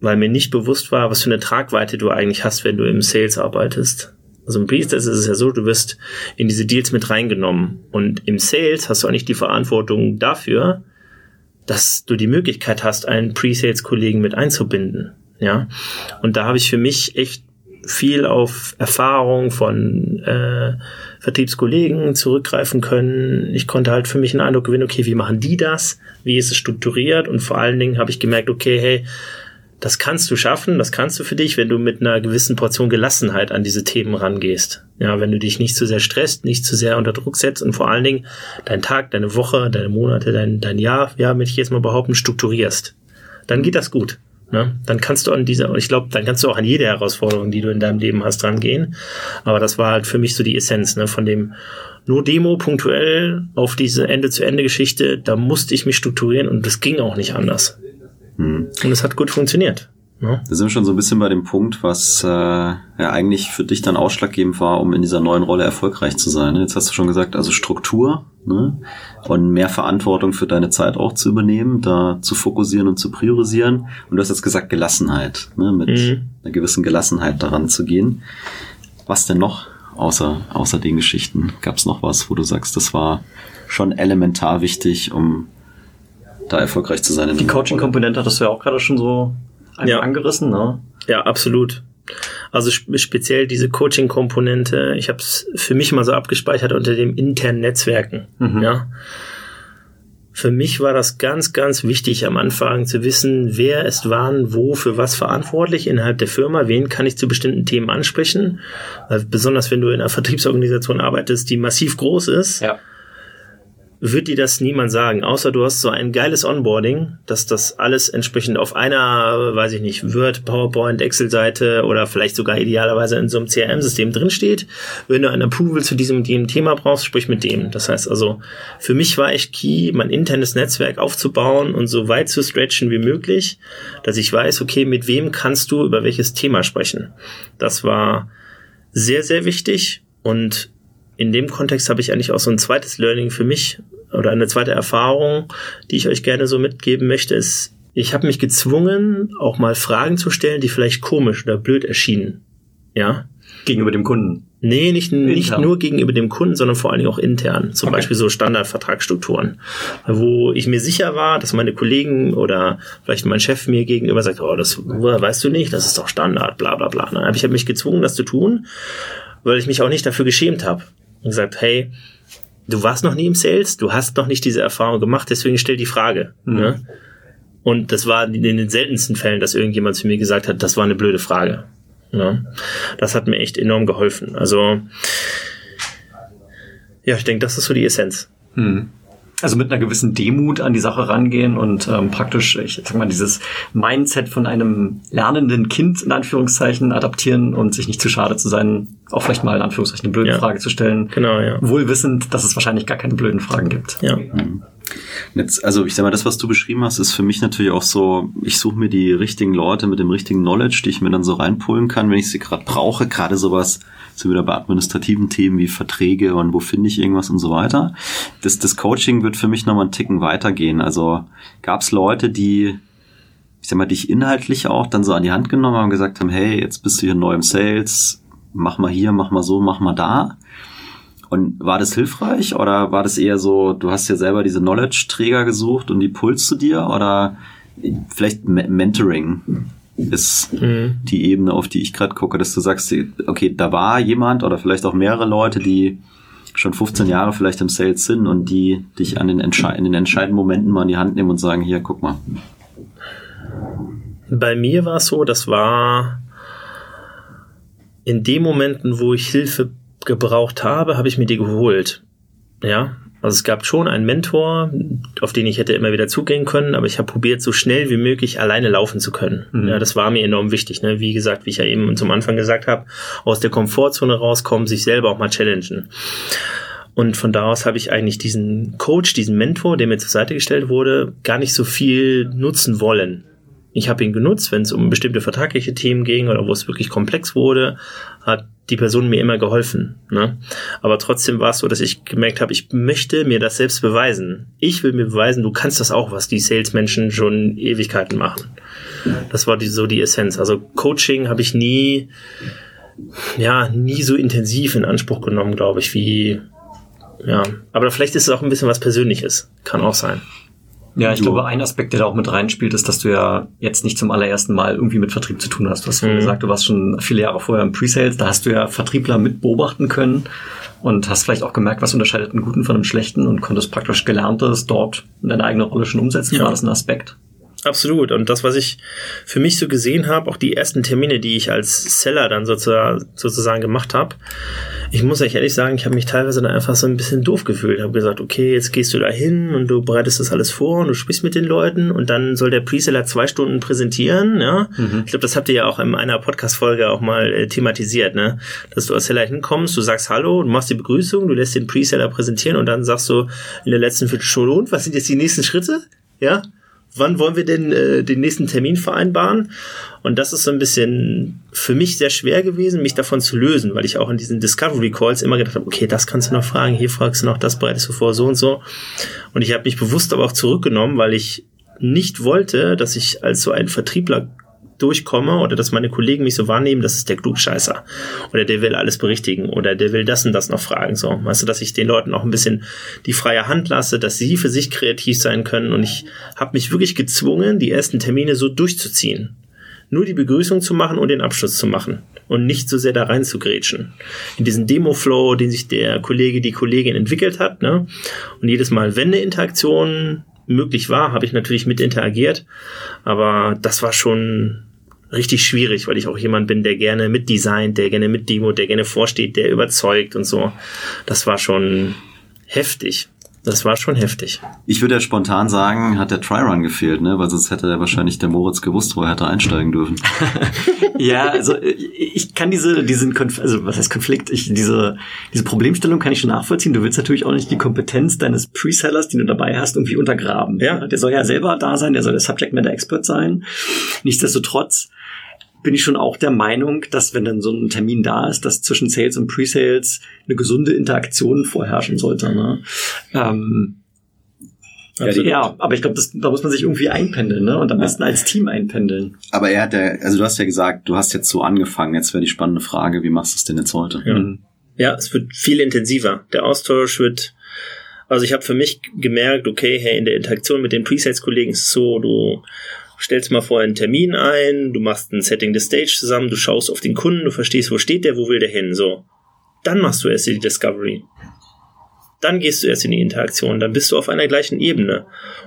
weil mir nicht bewusst war, was für eine Tragweite du eigentlich hast, wenn du im Sales arbeitest. Also im Pre-Sales ist es ja so, du wirst in diese Deals mit reingenommen. Und im Sales hast du auch nicht die Verantwortung dafür, dass du die Möglichkeit hast, einen Pre-Sales-Kollegen mit einzubinden. Ja. Und da habe ich für mich echt viel auf Erfahrung von äh, Vertriebskollegen zurückgreifen können. Ich konnte halt für mich einen Eindruck gewinnen, okay, wie machen die das? Wie ist es strukturiert? Und vor allen Dingen habe ich gemerkt, okay, hey, das kannst du schaffen, das kannst du für dich, wenn du mit einer gewissen Portion Gelassenheit an diese Themen rangehst. Ja, wenn du dich nicht zu sehr stresst, nicht zu sehr unter Druck setzt und vor allen Dingen deinen Tag, deine Woche, deine Monate, dein, dein Jahr, ja, möchte ich jetzt mal behaupten, strukturierst. Dann geht das gut. Ne? Dann kannst du an dieser, ich glaube, dann kannst du auch an jede Herausforderung, die du in deinem Leben hast, rangehen. Aber das war halt für mich so die Essenz, ne, von dem nur Demo punktuell auf diese Ende-zu-Ende-Geschichte, da musste ich mich strukturieren und das ging auch nicht anders. Hm. Und es hat gut funktioniert. Ja. Da sind wir schon so ein bisschen bei dem Punkt, was äh, ja eigentlich für dich dann ausschlaggebend war, um in dieser neuen Rolle erfolgreich zu sein. Jetzt hast du schon gesagt, also Struktur ne? und mehr Verantwortung für deine Zeit auch zu übernehmen, da zu fokussieren und zu priorisieren. Und du hast jetzt gesagt Gelassenheit, ne? mit mhm. einer gewissen Gelassenheit daran zu gehen. Was denn noch außer, außer den Geschichten? Gab es noch was, wo du sagst, das war schon elementar wichtig, um da erfolgreich zu sein. Die Coaching-Komponente hattest du ja auch gerade schon so ja. angerissen, ne? Ja, absolut. Also speziell diese Coaching-Komponente, ich habe es für mich mal so abgespeichert unter dem internen Netzwerken. Mhm. Ja. Für mich war das ganz, ganz wichtig am Anfang zu wissen, wer ist wann, wo, für was verantwortlich innerhalb der Firma, wen kann ich zu bestimmten Themen ansprechen. Weil besonders wenn du in einer Vertriebsorganisation arbeitest, die massiv groß ist, ja wird dir das niemand sagen, außer du hast so ein geiles Onboarding, dass das alles entsprechend auf einer, weiß ich nicht, Word, PowerPoint, Excel-Seite oder vielleicht sogar idealerweise in so einem CRM-System drinsteht. Wenn du ein Approval zu diesem dem Thema brauchst, sprich mit dem. Das heißt also, für mich war echt key, mein internes Netzwerk aufzubauen und so weit zu stretchen wie möglich, dass ich weiß, okay, mit wem kannst du über welches Thema sprechen. Das war sehr, sehr wichtig und in dem Kontext habe ich eigentlich auch so ein zweites Learning für mich oder eine zweite Erfahrung, die ich euch gerne so mitgeben möchte, ist, ich habe mich gezwungen, auch mal Fragen zu stellen, die vielleicht komisch oder blöd erschienen. Ja. Gegenüber dem Kunden. Nee, nicht, nicht nur gegenüber dem Kunden, sondern vor allen Dingen auch intern. Zum okay. Beispiel so Standardvertragsstrukturen. Wo ich mir sicher war, dass meine Kollegen oder vielleicht mein Chef mir gegenüber sagt, oh, das weißt du nicht, das ist doch Standard, bla bla bla. Aber ich habe mich gezwungen, das zu tun, weil ich mich auch nicht dafür geschämt habe und gesagt, hey, du warst noch nie im Sales, du hast noch nicht diese Erfahrung gemacht, deswegen stell die Frage. Mhm. Ne? Und das war in den seltensten Fällen, dass irgendjemand zu mir gesagt hat, das war eine blöde Frage. Ne? Das hat mir echt enorm geholfen. Also, ja, ich denke, das ist so die Essenz. Mhm also mit einer gewissen Demut an die Sache rangehen und ähm, praktisch, ich sag mal, dieses Mindset von einem lernenden Kind in Anführungszeichen adaptieren und sich nicht zu schade zu sein, auch vielleicht mal in Anführungszeichen eine blöde ja. Frage zu stellen. Genau, ja. Wohl wissend, dass es wahrscheinlich gar keine blöden Fragen gibt. Ja. Mhm. Jetzt, also ich sag mal, das, was du beschrieben hast, ist für mich natürlich auch so, ich suche mir die richtigen Leute mit dem richtigen Knowledge, die ich mir dann so reinpullen kann, wenn ich sie gerade brauche, gerade sowas sind wieder bei administrativen Themen wie Verträge und wo finde ich irgendwas und so weiter. Das, das Coaching wird für mich nochmal einen Ticken weitergehen. Also gab es Leute, die, ich sag mal, dich inhaltlich auch dann so an die Hand genommen haben und gesagt haben, hey, jetzt bist du hier neu im Sales, mach mal hier, mach mal so, mach mal da. Und war das hilfreich oder war das eher so, du hast ja selber diese Knowledge-Träger gesucht und die pulst du dir oder vielleicht Mentoring? Ist mhm. die Ebene, auf die ich gerade gucke, dass du sagst, okay, da war jemand oder vielleicht auch mehrere Leute, die schon 15 Jahre vielleicht im Sales sind und die dich an den, Entsche in den entscheidenden Momenten mal in die Hand nehmen und sagen, hier, guck mal. Bei mir war es so, das war in den Momenten, wo ich Hilfe gebraucht habe, habe ich mir die geholt. Ja, also es gab schon einen Mentor, auf den ich hätte immer wieder zugehen können, aber ich habe probiert, so schnell wie möglich alleine laufen zu können. Mhm. Ja, das war mir enorm wichtig. Ne? Wie gesagt, wie ich ja eben zum Anfang gesagt habe, aus der Komfortzone rauskommen, sich selber auch mal challengen. Und von da aus habe ich eigentlich diesen Coach, diesen Mentor, der mir zur Seite gestellt wurde, gar nicht so viel nutzen wollen. Ich habe ihn genutzt, wenn es um bestimmte vertragliche Themen ging oder wo es wirklich komplex wurde, hat die Person mir immer geholfen. Ne? Aber trotzdem war es so, dass ich gemerkt habe, ich möchte mir das selbst beweisen. Ich will mir beweisen, du kannst das auch, was die Salesmenschen schon Ewigkeiten machen. Das war die, so die Essenz. Also Coaching habe ich nie, ja, nie so intensiv in Anspruch genommen, glaube ich, wie, ja. Aber vielleicht ist es auch ein bisschen was Persönliches. Kann auch sein. Ja, ich glaube, ein Aspekt, der da auch mit reinspielt, ist, dass du ja jetzt nicht zum allerersten Mal irgendwie mit Vertrieb zu tun hast. Du hast mhm. gesagt, du warst schon viele Jahre vorher im Pre-Sales, da hast du ja Vertriebler mit beobachten können und hast vielleicht auch gemerkt, was unterscheidet einen guten von einem schlechten und konntest praktisch Gelerntes dort in deine eigene Rolle schon umsetzen. Ja. War das ein Aspekt? Absolut. Und das, was ich für mich so gesehen habe, auch die ersten Termine, die ich als Seller dann sozusagen, sozusagen gemacht habe, ich muss euch ehrlich sagen, ich habe mich teilweise dann einfach so ein bisschen doof gefühlt. Ich habe gesagt, okay, jetzt gehst du da hin und du bereitest das alles vor und du sprichst mit den Leuten und dann soll der Preseller zwei Stunden präsentieren. Ja, mhm. ich glaube, das habt ihr ja auch in einer Podcast-Folge auch mal äh, thematisiert, ne? Dass du als Seller hinkommst, du sagst Hallo, du machst die Begrüßung, du lässt den Preseller präsentieren und dann sagst du in der letzten Viertelstunde, und was sind jetzt die nächsten Schritte? Ja, wann wollen wir denn äh, den nächsten Termin vereinbaren? Und das ist so ein bisschen für mich sehr schwer gewesen, mich davon zu lösen, weil ich auch in diesen Discovery Calls immer gedacht habe, okay, das kannst du noch fragen, hier fragst du noch, das bereitest du vor, so und so. Und ich habe mich bewusst aber auch zurückgenommen, weil ich nicht wollte, dass ich als so ein Vertriebler durchkomme oder dass meine Kollegen mich so wahrnehmen, das ist der Klugscheißer oder der will alles berichtigen oder der will das und das noch fragen. So, weißt du, dass ich den Leuten auch ein bisschen die freie Hand lasse, dass sie für sich kreativ sein können und ich habe mich wirklich gezwungen, die ersten Termine so durchzuziehen. Nur die Begrüßung zu machen und den Abschluss zu machen und nicht so sehr da rein zu grätschen. In diesen Demo-Flow, den sich der Kollege, die Kollegin entwickelt hat, ne? Und jedes Mal, wenn eine Interaktion möglich war, habe ich natürlich mit interagiert. Aber das war schon richtig schwierig, weil ich auch jemand bin, der gerne mitdesignt, der gerne mitdemo, der gerne vorsteht, der überzeugt und so. Das war schon heftig. Das war schon heftig. Ich würde ja spontan sagen, hat der Try-Run gefehlt, ne? Weil sonst hätte ja wahrscheinlich der Moritz gewusst, wo er hätte einsteigen dürfen. ja, also ich kann diese, diesen Konf also was heißt Konflikt, ich, diese, diese Problemstellung kann ich schon nachvollziehen. Du willst natürlich auch nicht die Kompetenz deines Presellers, den du dabei hast, irgendwie untergraben. Ja. Der soll ja selber da sein, der soll der Subject Matter Expert sein. Nichtsdestotrotz bin ich schon auch der Meinung, dass wenn dann so ein Termin da ist, dass zwischen Sales und Pre-Sales eine gesunde Interaktion vorherrschen sollte. Ne? Ähm, ja, ja, aber ich glaube, da muss man sich irgendwie einpendeln, ne? Und am besten als Team einpendeln. Aber er hat ja, also du hast ja gesagt, du hast jetzt so angefangen. Jetzt wäre die spannende Frage, wie machst du es denn jetzt heute? Ja. Mhm. ja, es wird viel intensiver. Der Austausch wird, also ich habe für mich gemerkt, okay, hey, in der Interaktion mit den Presales-Kollegen ist es so, du stellst mal vorher einen Termin ein, du machst ein Setting the Stage zusammen, du schaust auf den Kunden, du verstehst, wo steht der, wo will der hin, so. Dann machst du erst die Discovery. Dann gehst du erst in die Interaktion, dann bist du auf einer gleichen Ebene.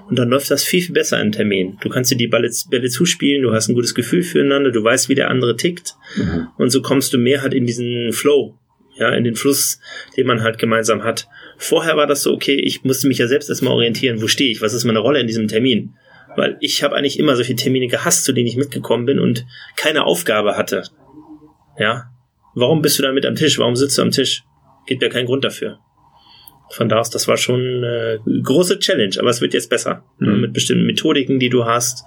Und dann läuft das viel, viel besser im Termin. Du kannst dir die Bälle, Bälle zuspielen, du hast ein gutes Gefühl füreinander, du weißt, wie der andere tickt. Mhm. Und so kommst du mehr halt in diesen Flow, ja, in den Fluss, den man halt gemeinsam hat. Vorher war das so, okay, ich musste mich ja selbst erstmal orientieren, wo stehe ich, was ist meine Rolle in diesem Termin. Weil ich habe eigentlich immer solche Termine gehasst, zu denen ich mitgekommen bin und keine Aufgabe hatte. Ja. Warum bist du da mit am Tisch? Warum sitzt du am Tisch? Gibt ja keinen Grund dafür. Von da aus, das war schon eine große Challenge, aber es wird jetzt besser. Mhm. Mit bestimmten Methodiken, die du hast.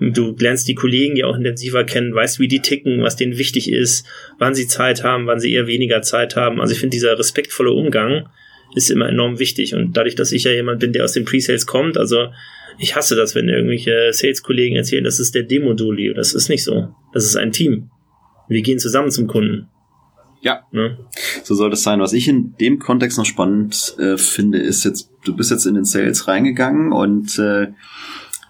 Du lernst die Kollegen ja auch intensiver kennen, weißt, wie die ticken, was denen wichtig ist, wann sie Zeit haben, wann sie eher weniger Zeit haben. Also ich finde, dieser respektvolle Umgang ist immer enorm wichtig. Und dadurch, dass ich ja jemand bin, der aus den Pre-Sales kommt, also ich hasse das, wenn irgendwelche Sales-Kollegen erzählen, das ist der Demo-Duli. Das ist nicht so. Das ist ein Team. Wir gehen zusammen zum Kunden. Ja, ne? so soll das sein. Was ich in dem Kontext noch spannend äh, finde, ist jetzt, du bist jetzt in den Sales reingegangen und äh,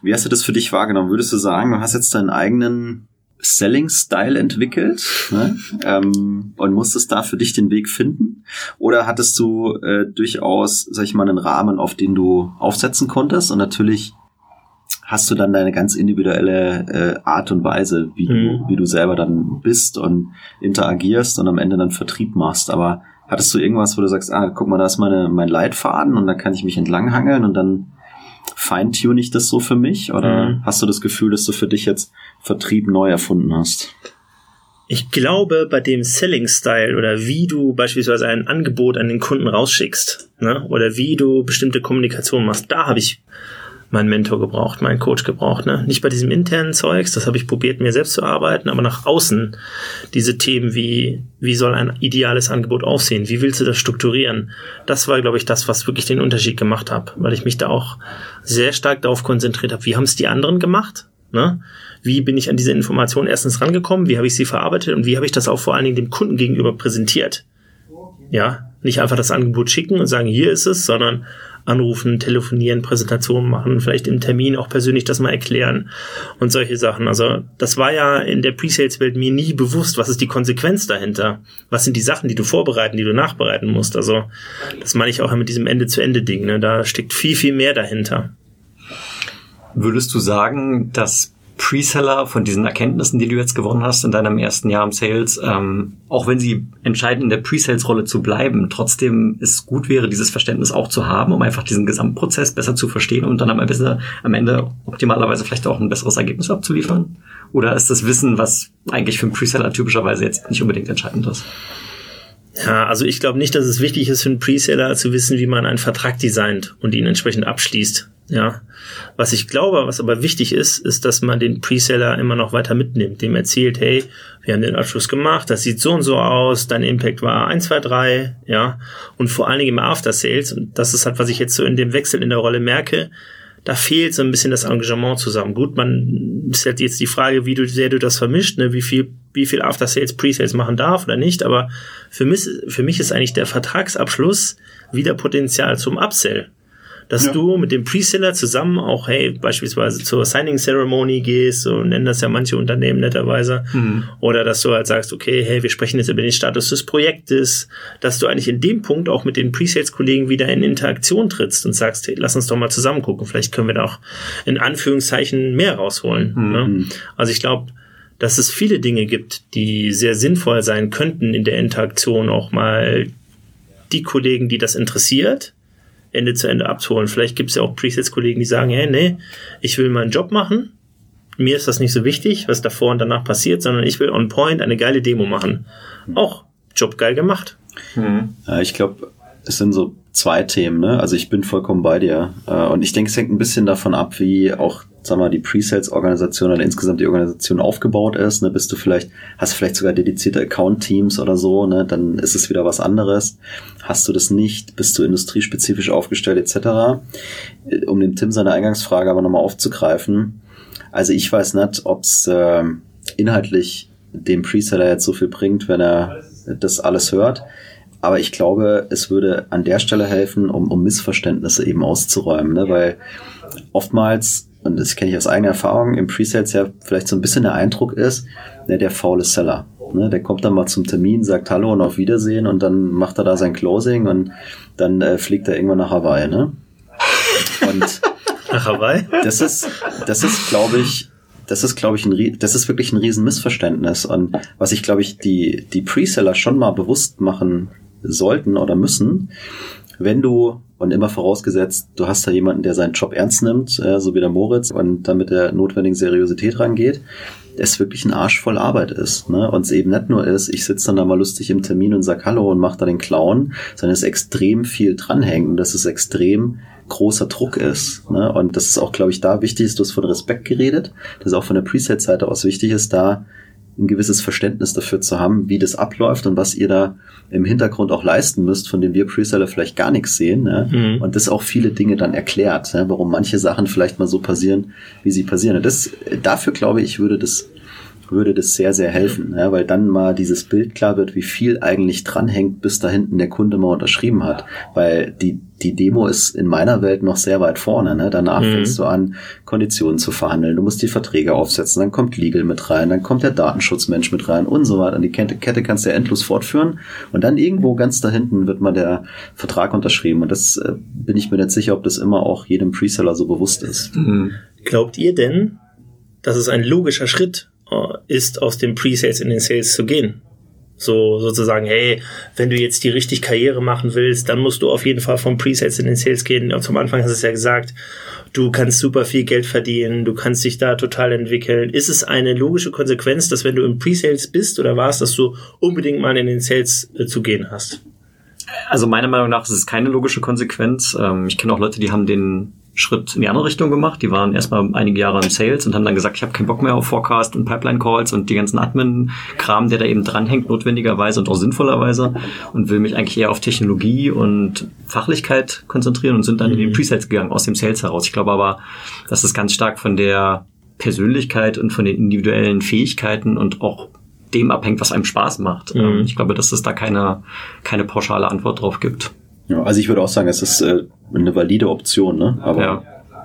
wie hast du das für dich wahrgenommen? Würdest du sagen, du hast jetzt deinen eigenen Selling-Style entwickelt ne? ähm, und musstest da für dich den Weg finden? Oder hattest du äh, durchaus, sag ich mal, einen Rahmen, auf den du aufsetzen konntest und natürlich hast du dann deine ganz individuelle äh, Art und Weise, wie, mhm. du, wie du selber dann bist und interagierst und am Ende dann Vertrieb machst. Aber hattest du irgendwas, wo du sagst, ah, guck mal, da ist meine, mein Leitfaden und da kann ich mich entlanghangeln und dann feintune ich das so für mich? Oder mhm. hast du das Gefühl, dass du für dich jetzt Vertrieb neu erfunden hast? Ich glaube, bei dem Selling Style oder wie du beispielsweise ein Angebot an den Kunden rausschickst, ne, oder wie du bestimmte Kommunikation machst, da habe ich meinen Mentor gebraucht, meinen Coach gebraucht. Ne? Nicht bei diesem internen Zeugs, das habe ich probiert, mir selbst zu arbeiten, aber nach außen diese Themen wie, wie soll ein ideales Angebot aussehen, wie willst du das strukturieren, das war, glaube ich, das, was wirklich den Unterschied gemacht hat, weil ich mich da auch sehr stark darauf konzentriert habe, wie haben es die anderen gemacht, ne? wie bin ich an diese Informationen erstens rangekommen, wie habe ich sie verarbeitet und wie habe ich das auch vor allen Dingen dem Kunden gegenüber präsentiert. Ja, nicht einfach das Angebot schicken und sagen, hier ist es, sondern anrufen, telefonieren, Präsentationen machen, vielleicht im Termin auch persönlich das mal erklären und solche Sachen. Also das war ja in der Pre-Sales-Welt mir nie bewusst, was ist die Konsequenz dahinter? Was sind die Sachen, die du vorbereiten, die du nachbereiten musst? Also das meine ich auch mit diesem Ende-zu-Ende-Ding. Ne? Da steckt viel, viel mehr dahinter. Würdest du sagen, dass Preseller von diesen Erkenntnissen, die du jetzt gewonnen hast in deinem ersten Jahr im Sales, ähm, auch wenn sie entscheiden, in der Pre-Sales-Rolle zu bleiben, trotzdem es gut wäre, dieses Verständnis auch zu haben, um einfach diesen Gesamtprozess besser zu verstehen und dann am Ende, am Ende optimalerweise vielleicht auch ein besseres Ergebnis abzuliefern? Oder ist das Wissen, was eigentlich für einen Preseller typischerweise jetzt nicht unbedingt entscheidend ist? Ja, also ich glaube nicht, dass es wichtig ist für einen Preseller zu wissen, wie man einen Vertrag designt und ihn entsprechend abschließt. Ja, was ich glaube, was aber wichtig ist, ist, dass man den Preseller immer noch weiter mitnimmt, dem erzählt, hey, wir haben den Abschluss gemacht, das sieht so und so aus, dein Impact war 1, 2, 3, ja, und vor allen Dingen im After Sales, und das ist halt, was ich jetzt so in dem Wechsel in der Rolle merke, da fehlt so ein bisschen das Engagement zusammen. Gut, man ist halt jetzt die Frage, wie du sehr du das vermischt, ne, wie viel, wie viel After Sales, Pre-Sales machen darf oder nicht, aber für mich, für mich ist eigentlich der Vertragsabschluss wieder Potenzial zum Upsell dass ja. du mit dem Preseller zusammen auch, hey, beispielsweise zur Signing Ceremony gehst, so nennen das ja manche Unternehmen netterweise, mhm. oder dass du halt sagst, okay, hey, wir sprechen jetzt über den Status des Projektes, dass du eigentlich in dem Punkt auch mit den Presales-Kollegen wieder in Interaktion trittst und sagst, hey, lass uns doch mal zusammen gucken, vielleicht können wir da auch in Anführungszeichen mehr rausholen. Mhm. Ne? Also ich glaube, dass es viele Dinge gibt, die sehr sinnvoll sein könnten in der Interaktion auch mal die Kollegen, die das interessiert, Ende zu Ende abzuholen. Vielleicht gibt es ja auch Presets-Kollegen, die sagen, hey, nee, ich will meinen Job machen. Mir ist das nicht so wichtig, was davor und danach passiert, sondern ich will on point eine geile Demo machen. Auch Job geil gemacht. Mhm. Ja, ich glaube, es sind so zwei Themen. Ne? Also ich bin vollkommen bei dir. Äh, und ich denke, es hängt ein bisschen davon ab, wie auch sag mal, die Pre-Sales-Organisation oder insgesamt die Organisation aufgebaut ist, ne, bist du vielleicht, hast vielleicht sogar dedizierte Account-Teams oder so, ne, dann ist es wieder was anderes. Hast du das nicht, bist du industriespezifisch aufgestellt etc. Äh, um dem Tim seine Eingangsfrage aber nochmal aufzugreifen. Also ich weiß nicht, ob es äh, inhaltlich dem Preseller jetzt so viel bringt, wenn er das alles hört. Aber ich glaube, es würde an der Stelle helfen, um, um Missverständnisse eben auszuräumen, ne? weil oftmals und das kenne ich aus eigener Erfahrung, im Presales ja vielleicht so ein bisschen der Eindruck ist, ne, der faule Seller. Ne, der kommt dann mal zum Termin, sagt Hallo und auf Wiedersehen und dann macht er da sein Closing und dann äh, fliegt er irgendwann nach Hawaii. Ne? Und nach Hawaii? Das ist, das ist, glaube ich, das ist, glaube ich, ein, das ist wirklich ein Riesenmissverständnis. Und was ich, glaube ich, die, die Preseller schon mal bewusst machen sollten oder müssen, wenn du und immer vorausgesetzt, du hast da jemanden, der seinen Job ernst nimmt, äh, so wie der Moritz, und dann mit der notwendigen Seriosität rangeht, es wirklich ein Arsch voll Arbeit ist. Ne? Und es eben nicht nur ist, ich sitze dann da mal lustig im Termin und sag Hallo und mach da den Clown, sondern es extrem viel dranhängt und dass es extrem großer Druck ist. Ne? Und das ist auch, glaube ich, da wichtig ist, du hast von Respekt geredet, das ist auch von der Preset-Seite aus wichtig ist, da ein gewisses Verständnis dafür zu haben, wie das abläuft und was ihr da im Hintergrund auch leisten müsst, von dem wir Preseller vielleicht gar nichts sehen. Ne? Mhm. Und das auch viele Dinge dann erklärt, ne? warum manche Sachen vielleicht mal so passieren, wie sie passieren. Und das, dafür glaube ich, würde das würde das sehr, sehr helfen, ja, weil dann mal dieses Bild klar wird, wie viel eigentlich dranhängt, bis da hinten der Kunde mal unterschrieben hat. Weil die, die Demo ist in meiner Welt noch sehr weit vorne. Ne? Danach mhm. fängst du an, Konditionen zu verhandeln. Du musst die Verträge aufsetzen, dann kommt Legal mit rein, dann kommt der Datenschutzmensch mit rein und so weiter. Und die Kette, Kette kannst du ja endlos fortführen. Und dann irgendwo ganz da hinten wird mal der Vertrag unterschrieben. Und das äh, bin ich mir nicht sicher, ob das immer auch jedem Preseller so bewusst ist. Mhm. Glaubt ihr denn, dass es ein logischer Schritt ist, aus dem Pre-Sales in den Sales zu gehen. So sozusagen, hey, wenn du jetzt die richtig Karriere machen willst, dann musst du auf jeden Fall vom Presales in den Sales gehen. Und zum Anfang hast du es ja gesagt, du kannst super viel Geld verdienen, du kannst dich da total entwickeln. Ist es eine logische Konsequenz, dass wenn du im Presales bist oder warst, dass du unbedingt mal in den Sales äh, zu gehen hast? Also meiner Meinung nach ist es keine logische Konsequenz. Ähm, ich kenne auch Leute, die haben den Schritt in die andere Richtung gemacht. Die waren erstmal einige Jahre im Sales und haben dann gesagt, ich habe keinen Bock mehr auf Forecast und Pipeline Calls und die ganzen Admin-Kram, der da eben dranhängt, notwendigerweise und auch sinnvollerweise und will mich eigentlich eher auf Technologie und Fachlichkeit konzentrieren und sind dann in den mhm. Presales gegangen aus dem Sales heraus. Ich glaube aber, dass es ganz stark von der Persönlichkeit und von den individuellen Fähigkeiten und auch dem abhängt, was einem Spaß macht. Mhm. Ähm, ich glaube, dass es da keine, keine pauschale Antwort drauf gibt. Ja, also ich würde auch sagen, es ist äh, eine valide Option, ne? aber ja.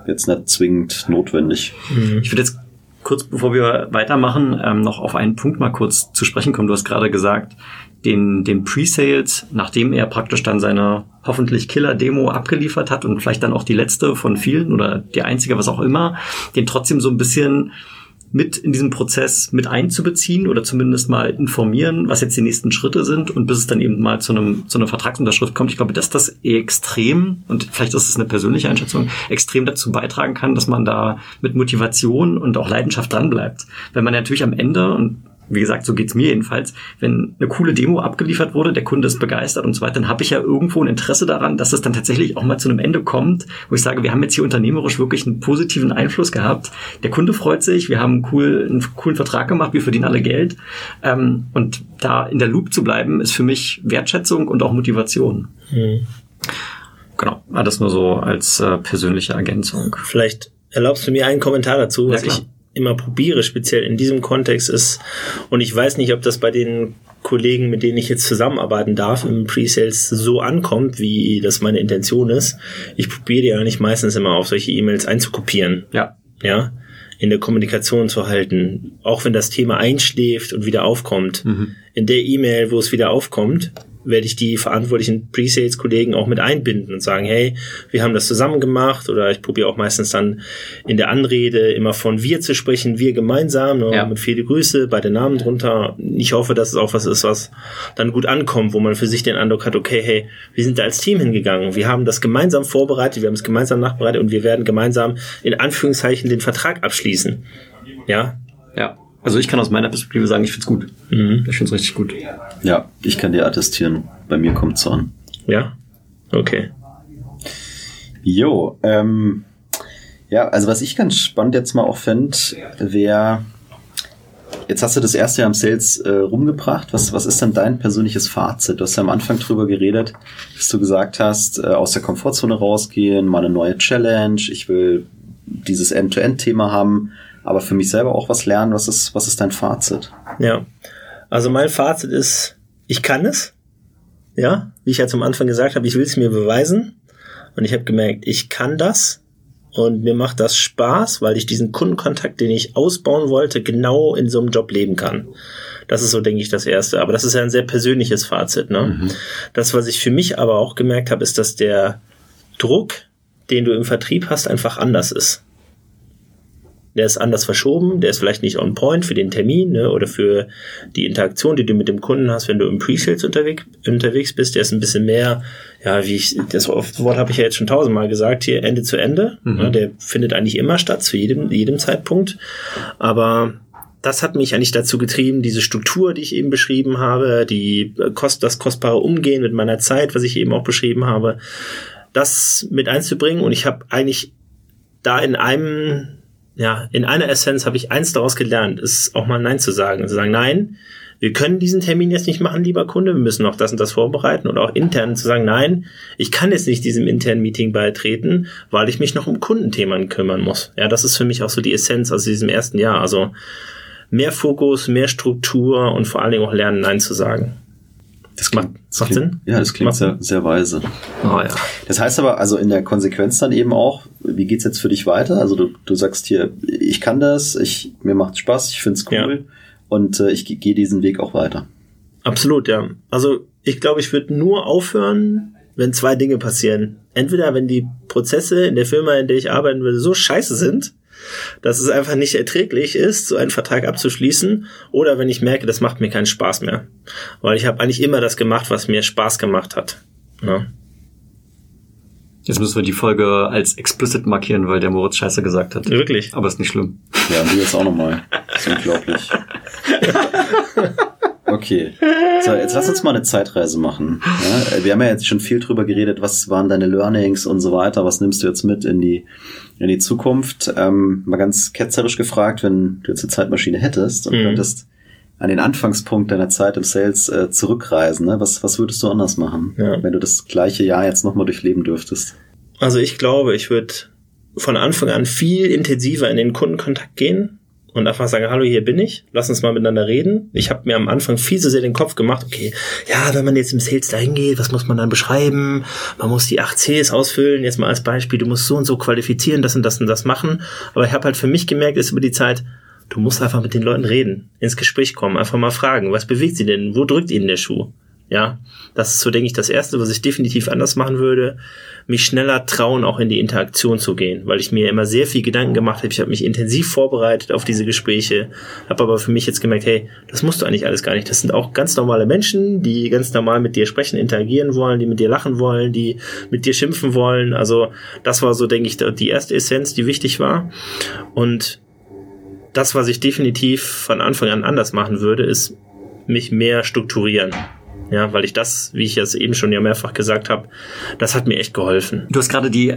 jetzt nicht zwingend notwendig. Mhm. Ich würde jetzt kurz, bevor wir weitermachen, ähm, noch auf einen Punkt mal kurz zu sprechen kommen. Du hast gerade gesagt, den, den Pre-Sales, nachdem er praktisch dann seine hoffentlich Killer-Demo abgeliefert hat und vielleicht dann auch die letzte von vielen oder die einzige, was auch immer, den trotzdem so ein bisschen mit in diesem Prozess mit einzubeziehen oder zumindest mal informieren, was jetzt die nächsten Schritte sind und bis es dann eben mal zu einem zu einer Vertragsunterschrift kommt. Ich glaube, dass das extrem und vielleicht ist es eine persönliche Einschätzung extrem dazu beitragen kann, dass man da mit Motivation und auch Leidenschaft dranbleibt. Wenn man natürlich am Ende und wie gesagt, so geht's mir jedenfalls, wenn eine coole Demo abgeliefert wurde, der Kunde ist begeistert und so weiter, dann habe ich ja irgendwo ein Interesse daran, dass es dann tatsächlich auch mal zu einem Ende kommt, wo ich sage, wir haben jetzt hier unternehmerisch wirklich einen positiven Einfluss gehabt. Der Kunde freut sich, wir haben einen, cool, einen coolen Vertrag gemacht, wir verdienen alle Geld. Ähm, und da in der Loop zu bleiben, ist für mich Wertschätzung und auch Motivation. Mhm. Genau, das nur so als äh, persönliche Ergänzung. Vielleicht erlaubst du mir einen Kommentar dazu, was ja, ich immer probiere, speziell in diesem Kontext ist, und ich weiß nicht, ob das bei den Kollegen, mit denen ich jetzt zusammenarbeiten darf, im Pre-Sales so ankommt, wie das meine Intention ist. Ich probiere ja nicht meistens immer auf solche E-Mails einzukopieren. Ja. Ja. In der Kommunikation zu halten. Auch wenn das Thema einschläft und wieder aufkommt. Mhm. In der E-Mail, wo es wieder aufkommt, werde ich die verantwortlichen Pre-Sales-Kollegen auch mit einbinden und sagen, hey, wir haben das zusammen gemacht oder ich probiere auch meistens dann in der Anrede immer von wir zu sprechen, wir gemeinsam, ne, ja. mit viele Grüße, bei den Namen drunter. Ich hoffe, dass es auch was ist, was dann gut ankommt, wo man für sich den Eindruck hat, okay, hey, wir sind da als Team hingegangen, wir haben das gemeinsam vorbereitet, wir haben es gemeinsam nachbereitet und wir werden gemeinsam in Anführungszeichen den Vertrag abschließen. Ja. Ja. Also ich kann aus meiner Perspektive sagen, ich find's gut. Mhm. Ich find's richtig gut. Ja, ich kann dir attestieren. Bei mir kommt's an. Ja? Okay. Jo, ähm, ja, also was ich ganz spannend jetzt mal auch fände, wäre, jetzt hast du das erste Jahr im Sales äh, rumgebracht. Was, was ist denn dein persönliches Fazit? Du hast ja am Anfang drüber geredet, dass du gesagt hast, äh, aus der Komfortzone rausgehen, mal eine neue Challenge, ich will dieses End-to-End-Thema haben aber für mich selber auch was lernen. Was ist, was ist dein Fazit? Ja, also mein Fazit ist, ich kann es. Ja, wie ich ja zum Anfang gesagt habe, ich will es mir beweisen. Und ich habe gemerkt, ich kann das. Und mir macht das Spaß, weil ich diesen Kundenkontakt, den ich ausbauen wollte, genau in so einem Job leben kann. Das ist so, denke ich, das Erste. Aber das ist ja ein sehr persönliches Fazit. Ne? Mhm. Das, was ich für mich aber auch gemerkt habe, ist, dass der Druck, den du im Vertrieb hast, einfach anders ist der ist anders verschoben, der ist vielleicht nicht on point für den Termin ne, oder für die Interaktion, die du mit dem Kunden hast, wenn du im Pre-Sales unterwegs, unterwegs bist. Der ist ein bisschen mehr, ja, wie ich, das Wort habe ich ja jetzt schon tausendmal gesagt, hier Ende zu Ende. Mhm. Ne, der findet eigentlich immer statt, zu jedem, jedem Zeitpunkt. Aber das hat mich eigentlich dazu getrieben, diese Struktur, die ich eben beschrieben habe, die Kost, das kostbare Umgehen mit meiner Zeit, was ich eben auch beschrieben habe, das mit einzubringen. Und ich habe eigentlich da in einem ja, in einer Essenz habe ich eins daraus gelernt, ist auch mal Nein zu sagen. Zu sagen, nein, wir können diesen Termin jetzt nicht machen, lieber Kunde, wir müssen noch das und das vorbereiten oder auch intern zu sagen, nein, ich kann jetzt nicht diesem internen Meeting beitreten, weil ich mich noch um Kundenthemen kümmern muss. Ja, das ist für mich auch so die Essenz aus diesem ersten Jahr. Also mehr Fokus, mehr Struktur und vor allen Dingen auch lernen, Nein zu sagen. Das klingt, das macht Sinn? Ja, das klingt sehr, sehr weise. Oh, ja. Das heißt aber, also in der Konsequenz dann eben auch, wie geht's jetzt für dich weiter? Also du, du sagst hier, ich kann das, ich, mir macht Spaß, ich find's cool ja. und äh, ich gehe diesen Weg auch weiter. Absolut, ja. Also ich glaube, ich würde nur aufhören, wenn zwei Dinge passieren. Entweder wenn die Prozesse in der Firma, in der ich arbeiten würde, so scheiße sind, dass es einfach nicht erträglich ist, so einen Vertrag abzuschließen oder wenn ich merke, das macht mir keinen Spaß mehr. Weil ich habe eigentlich immer das gemacht, was mir Spaß gemacht hat. Ja. Jetzt müssen wir die Folge als explicit markieren, weil der Moritz Scheiße gesagt hat. Wirklich? Aber ist nicht schlimm. Ja, und du jetzt auch nochmal. Das ist unglaublich. Okay. So, jetzt lass uns mal eine Zeitreise machen. Ja, wir haben ja jetzt schon viel drüber geredet, was waren deine Learnings und so weiter, was nimmst du jetzt mit in die, in die Zukunft? Ähm, mal ganz ketzerisch gefragt, wenn du jetzt eine Zeitmaschine hättest und Mhm. könntest an den Anfangspunkt deiner Zeit im Sales äh, zurückreisen, ne? was, was würdest du anders machen, Ja. wenn du das gleiche Jahr jetzt nochmal durchleben dürftest? Also ich glaube, ich würde von Anfang an viel intensiver in den Kundenkontakt gehen und einfach sagen, hallo, hier bin ich, lass uns mal miteinander reden. Ich habe mir am Anfang viel zu sehr den Kopf gemacht, okay, ja, wenn man jetzt im Sales dahin geht, was muss man dann beschreiben? Man muss die 8 Cs ausfüllen, jetzt mal als Beispiel, du musst so und so qualifizieren, das und das und das machen. Aber ich habe halt für mich gemerkt, ist über die Zeit, du musst einfach mit den Leuten reden, ins Gespräch kommen, einfach mal fragen, was bewegt sie denn, wo drückt ihnen der Schuh? Ja, das ist so, denke ich, das Erste, was ich definitiv anders machen würde, mich schneller trauen, auch in die Interaktion zu gehen, weil ich mir immer sehr viel Gedanken gemacht habe. Ich habe mich intensiv vorbereitet auf diese Gespräche, habe aber für mich jetzt gemerkt, hey, das musst du eigentlich alles gar nicht. Das sind auch ganz normale Menschen, die ganz normal mit dir sprechen, interagieren wollen, die mit dir lachen wollen, die mit dir schimpfen wollen. Also das war so, denke ich, die erste Essenz, die wichtig war. Und das, was ich definitiv von Anfang an anders machen würde, ist mich mehr strukturieren. Ja, weil ich das, wie ich es eben schon ja mehrfach gesagt habe, das hat mir echt geholfen. Du hast gerade die,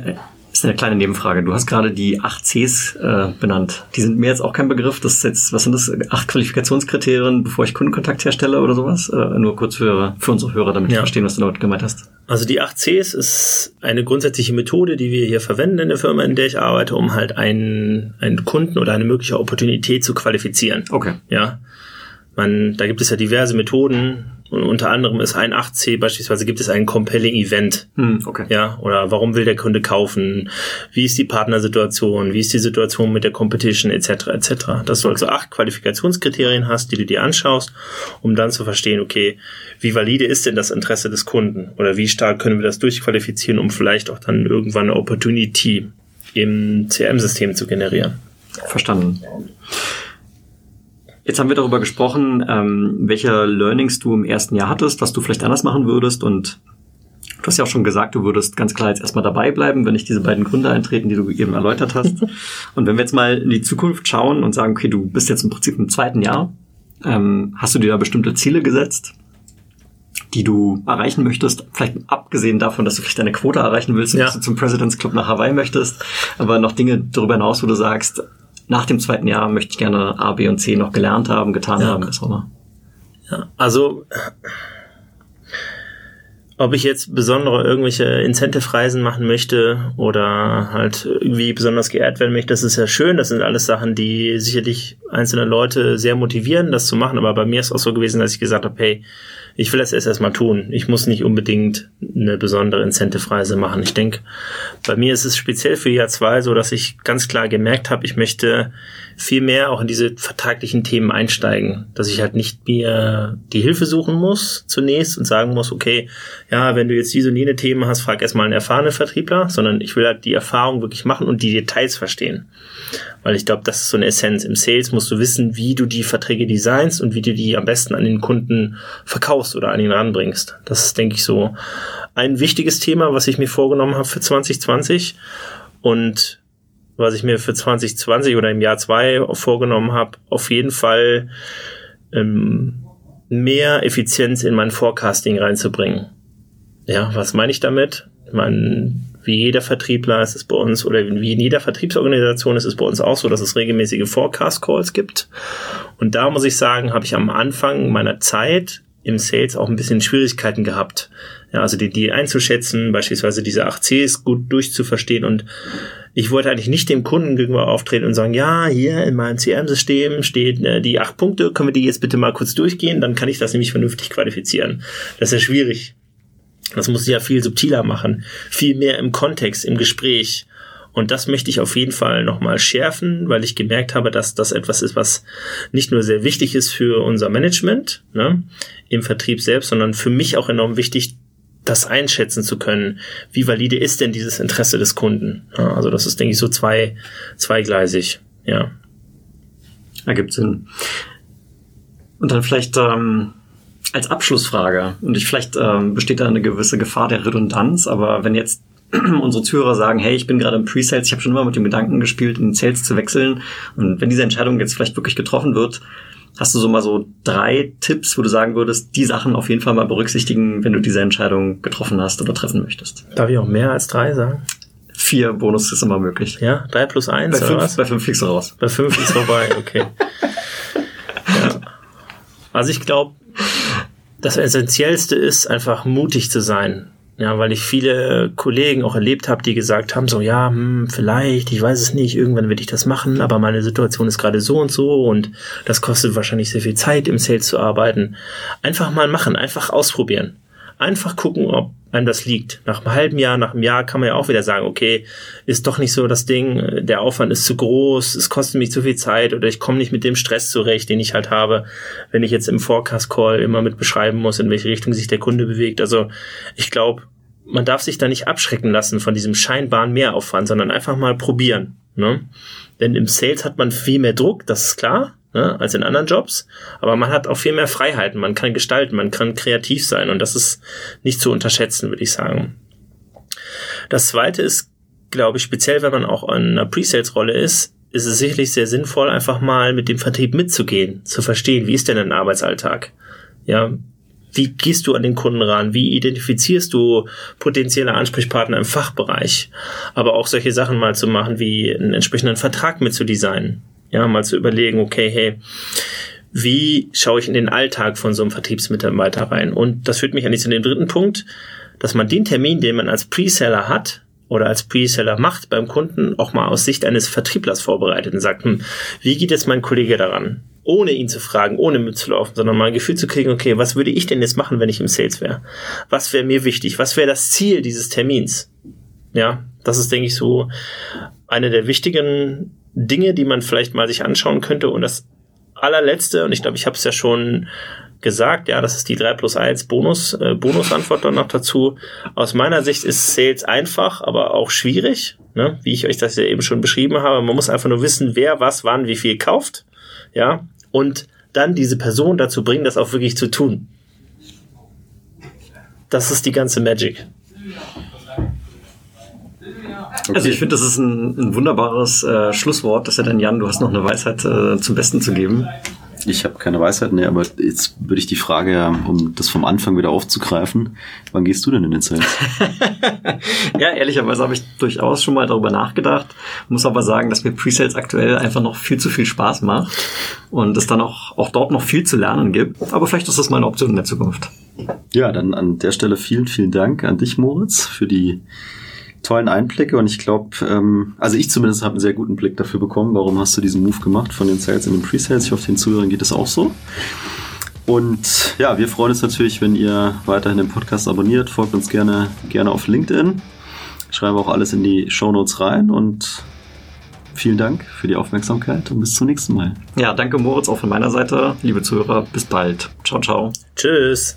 ist eine kleine Nebenfrage, du hast gerade die 8 Cs äh, benannt. Die sind mir jetzt auch kein Begriff. Das ist jetzt, was sind das? Acht Qualifikationskriterien, bevor ich Kundenkontakt herstelle oder sowas? Äh, nur kurz für, für unsere Hörer, damit Ja. die verstehen, was du damit gemeint hast. Also die 8 Cs ist eine grundsätzliche Methode, die wir hier verwenden in der Firma, in der ich arbeite, um halt einen, einen Kunden oder eine mögliche Opportunität zu qualifizieren. Okay. Ja, man, da gibt es ja diverse Methoden. Und unter anderem ist ein 8C beispielsweise gibt es ein Compelling Event. Hm, okay. Ja, oder warum will der Kunde kaufen? Wie ist die Partnersituation? Wie ist die Situation mit der Competition etc. etc. Dass du also acht Qualifikationskriterien hast, die du dir anschaust, um dann zu verstehen, okay, wie valide ist denn das Interesse des Kunden? Oder wie stark können wir das durchqualifizieren, um vielleicht auch dann irgendwann eine Opportunity im CRM-System zu generieren? Verstanden. Jetzt haben wir darüber gesprochen, ähm, welche Learnings du im ersten Jahr hattest, was du vielleicht anders machen würdest und du hast ja auch schon gesagt, du würdest ganz klar jetzt erstmal dabei bleiben, wenn nicht diese beiden Gründe eintreten, die du eben erläutert hast. und wenn wir jetzt mal in die Zukunft schauen und sagen, okay, du bist jetzt im Prinzip im zweiten Jahr, ähm, hast du dir da bestimmte Ziele gesetzt, die du erreichen möchtest, vielleicht abgesehen davon, dass du vielleicht deine Quote erreichen willst und Ja. dass du zum President's Club nach Hawaii möchtest, aber noch Dinge darüber hinaus, wo du sagst, nach dem zweiten Jahr möchte ich gerne A, B und C noch gelernt haben, getan Ja. haben, was auch immer. Ja, also ob ich jetzt besondere irgendwelche Incentive-Reisen machen möchte oder halt irgendwie besonders geehrt werden möchte, das ist ja schön. Das sind alles Sachen, die sicherlich einzelne Leute sehr motivieren, das zu machen. Aber bei mir ist auch so gewesen, dass ich gesagt habe, hey, ich will das erst erstmal tun. Ich muss nicht unbedingt eine besondere Incentive-Reise machen. Ich denke, bei mir ist es speziell für Jahr zwei so, dass ich ganz klar gemerkt habe, ich möchte viel mehr auch in diese vertraglichen Themen einsteigen, dass ich halt nicht mir die Hilfe suchen muss zunächst und sagen muss, okay, ja, wenn du jetzt diese und jene Themen hast, frag erstmal einen erfahrenen Vertriebler, sondern ich will halt die Erfahrung wirklich machen und die Details verstehen. Weil ich glaube, das ist so eine Essenz. Im Sales musst du wissen, wie du die Verträge designst und wie du die am besten an den Kunden verkaufst oder an ihn ranbringst. Das ist, denke ich, so ein wichtiges Thema, was ich mir vorgenommen habe für 2020. Und was ich mir für 2020 oder im Jahr zwei vorgenommen habe, auf jeden Fall ähm, mehr Effizienz in mein Forecasting reinzubringen. Ja, was meine ich damit? Meine, wie jeder Vertriebler ist es bei uns oder wie in jeder Vertriebsorganisation ist es bei uns auch so, dass es regelmäßige Forecast-Calls gibt. Und da muss ich sagen, habe ich am Anfang meiner Zeit im Sales auch ein bisschen Schwierigkeiten gehabt. Ja, also die, die einzuschätzen, beispielsweise diese 8Cs gut durchzuverstehen und ich wollte eigentlich nicht dem Kunden gegenüber auftreten und sagen, ja, hier in meinem CRM-System steht äh, die acht Punkte, können wir die jetzt bitte mal kurz durchgehen, dann kann ich das nämlich vernünftig qualifizieren. Das ist ja schwierig. Das muss ich ja viel subtiler machen, viel mehr im Kontext, im Gespräch. Und das möchte ich auf jeden Fall nochmal schärfen, weil ich gemerkt habe, dass das etwas ist, was nicht nur sehr wichtig ist für unser Management ne, im Vertrieb selbst, sondern für mich auch enorm wichtig, das einschätzen zu können, wie valide ist denn dieses Interesse des Kunden. Ja, also das ist, denke ich, so zwei, zweigleisig, ja. Ergibt Sinn. Und dann vielleicht ähm, als Abschlussfrage, und ich, vielleicht ähm, besteht da eine gewisse Gefahr der Redundanz, aber wenn jetzt unsere Zuhörer sagen, hey, ich bin gerade im Pre-Sales, ich habe schon immer mit dem Gedanken gespielt, in Sales zu wechseln, und wenn diese Entscheidung jetzt vielleicht wirklich getroffen wird, hast du so mal so drei Tipps, wo du sagen würdest, die Sachen auf jeden Fall mal berücksichtigen, wenn du diese Entscheidung getroffen hast oder treffen möchtest? Darf ich auch mehr als drei sagen? Vier Bonus ist immer möglich. Ja, drei plus eins bei oder fünf, was? Bei fünf fliegst du raus. Bei fünf ist vorbei, okay. ja. Also ich glaube, das Essentiellste ist einfach mutig zu sein. Ja, weil ich viele Kollegen auch erlebt habe, die gesagt haben, so ja, hm, vielleicht, ich weiß es nicht, irgendwann werde ich das machen, aber meine Situation ist gerade so und so und das kostet wahrscheinlich sehr viel Zeit, im Sales zu arbeiten. Einfach mal machen, einfach ausprobieren. Einfach gucken, ob einem das liegt. Nach einem halben Jahr, nach einem Jahr kann man ja auch wieder sagen, okay, ist doch nicht so das Ding, der Aufwand ist zu groß, es kostet mich zu viel Zeit oder ich komme nicht mit dem Stress zurecht, den ich halt habe, wenn ich jetzt im Forecast-Call immer mit beschreiben muss, in welche Richtung sich der Kunde bewegt. Also ich glaube, man darf sich da nicht abschrecken lassen von diesem scheinbaren Mehraufwand, sondern einfach mal probieren. Ne? Denn im Sales hat man viel mehr Druck, das ist klar ne, als in anderen Jobs. Aber man hat auch viel mehr Freiheiten, man kann gestalten, man kann kreativ sein und das ist nicht zu unterschätzen, würde ich sagen. Das zweite ist, glaube ich, speziell, wenn man auch in einer Pre-Sales-Rolle ist, ist es sicherlich sehr sinnvoll, einfach mal mit dem Vertrieb mitzugehen, zu verstehen, wie ist denn ein Arbeitsalltag? Ja, wie gehst du an den Kunden ran? Wie identifizierst du potenzielle Ansprechpartner im Fachbereich? Aber auch solche Sachen mal zu machen, wie einen entsprechenden Vertrag mitzudesignen. Ja, mal zu überlegen, okay, hey, wie schaue ich in den Alltag von so einem Vertriebsmitarbeiter rein? Und das führt mich eigentlich zu dem dritten Punkt, dass man den Termin, den man als Preseller hat oder als Preseller macht beim Kunden, auch mal aus Sicht eines Vertrieblers vorbereitet und sagt, hm, wie geht jetzt mein Kollege daran? Ohne ihn zu fragen, ohne mitzulaufen, sondern mal ein Gefühl zu kriegen, okay, was würde ich denn jetzt machen, wenn ich im Sales wäre? Was wäre mir wichtig? Was wäre das Ziel dieses Termins? Ja, das ist, denke ich, so eine der wichtigen Dinge, die man vielleicht mal sich anschauen könnte. Und das allerletzte, und ich glaube, ich habe es ja schon gesagt, ja, das ist die 3 plus 1 Bonus, äh, Bonusantwort dann noch dazu. Aus meiner Sicht ist Sales einfach, aber auch schwierig, ne? wie ich euch das ja eben schon beschrieben habe. Man muss einfach nur wissen, wer was, wann, wie viel kauft, ja, und dann diese Person dazu bringen, das auch wirklich zu tun. Das ist die ganze Magic. Okay. Also ich finde, das ist ein, ein wunderbares äh, Schlusswort. Das ja dann, Jan, du hast noch eine Weisheit äh, zum Besten zu geben. Ich habe keine Weisheit, nee, aber jetzt würde ich die Frage ja, um das vom Anfang wieder aufzugreifen, wann gehst du denn in den Sales? ja, ehrlicherweise habe ich durchaus schon mal darüber nachgedacht, muss aber sagen, dass mir Presales aktuell einfach noch viel zu viel Spaß macht und es dann auch, auch dort noch viel zu lernen gibt. Aber vielleicht ist das mal eine Option in der Zukunft. Ja, dann an der Stelle vielen, vielen Dank an dich, Moritz, für die tollen Einblicke und ich glaube, ähm, also ich zumindest habe einen sehr guten Blick dafür bekommen, warum hast du diesen Move gemacht von den Sales in den Pre-Sales. Ich hoffe, den Zuhörern geht es auch so. Und ja, wir freuen uns natürlich, wenn ihr weiterhin den Podcast abonniert. Folgt uns gerne, gerne auf LinkedIn. Schreibe auch alles in die Show Notes rein und vielen Dank für die Aufmerksamkeit und bis zum nächsten Mal. Ja, danke Moritz auch von meiner Seite. Liebe Zuhörer, bis bald. Ciao, ciao. Tschüss.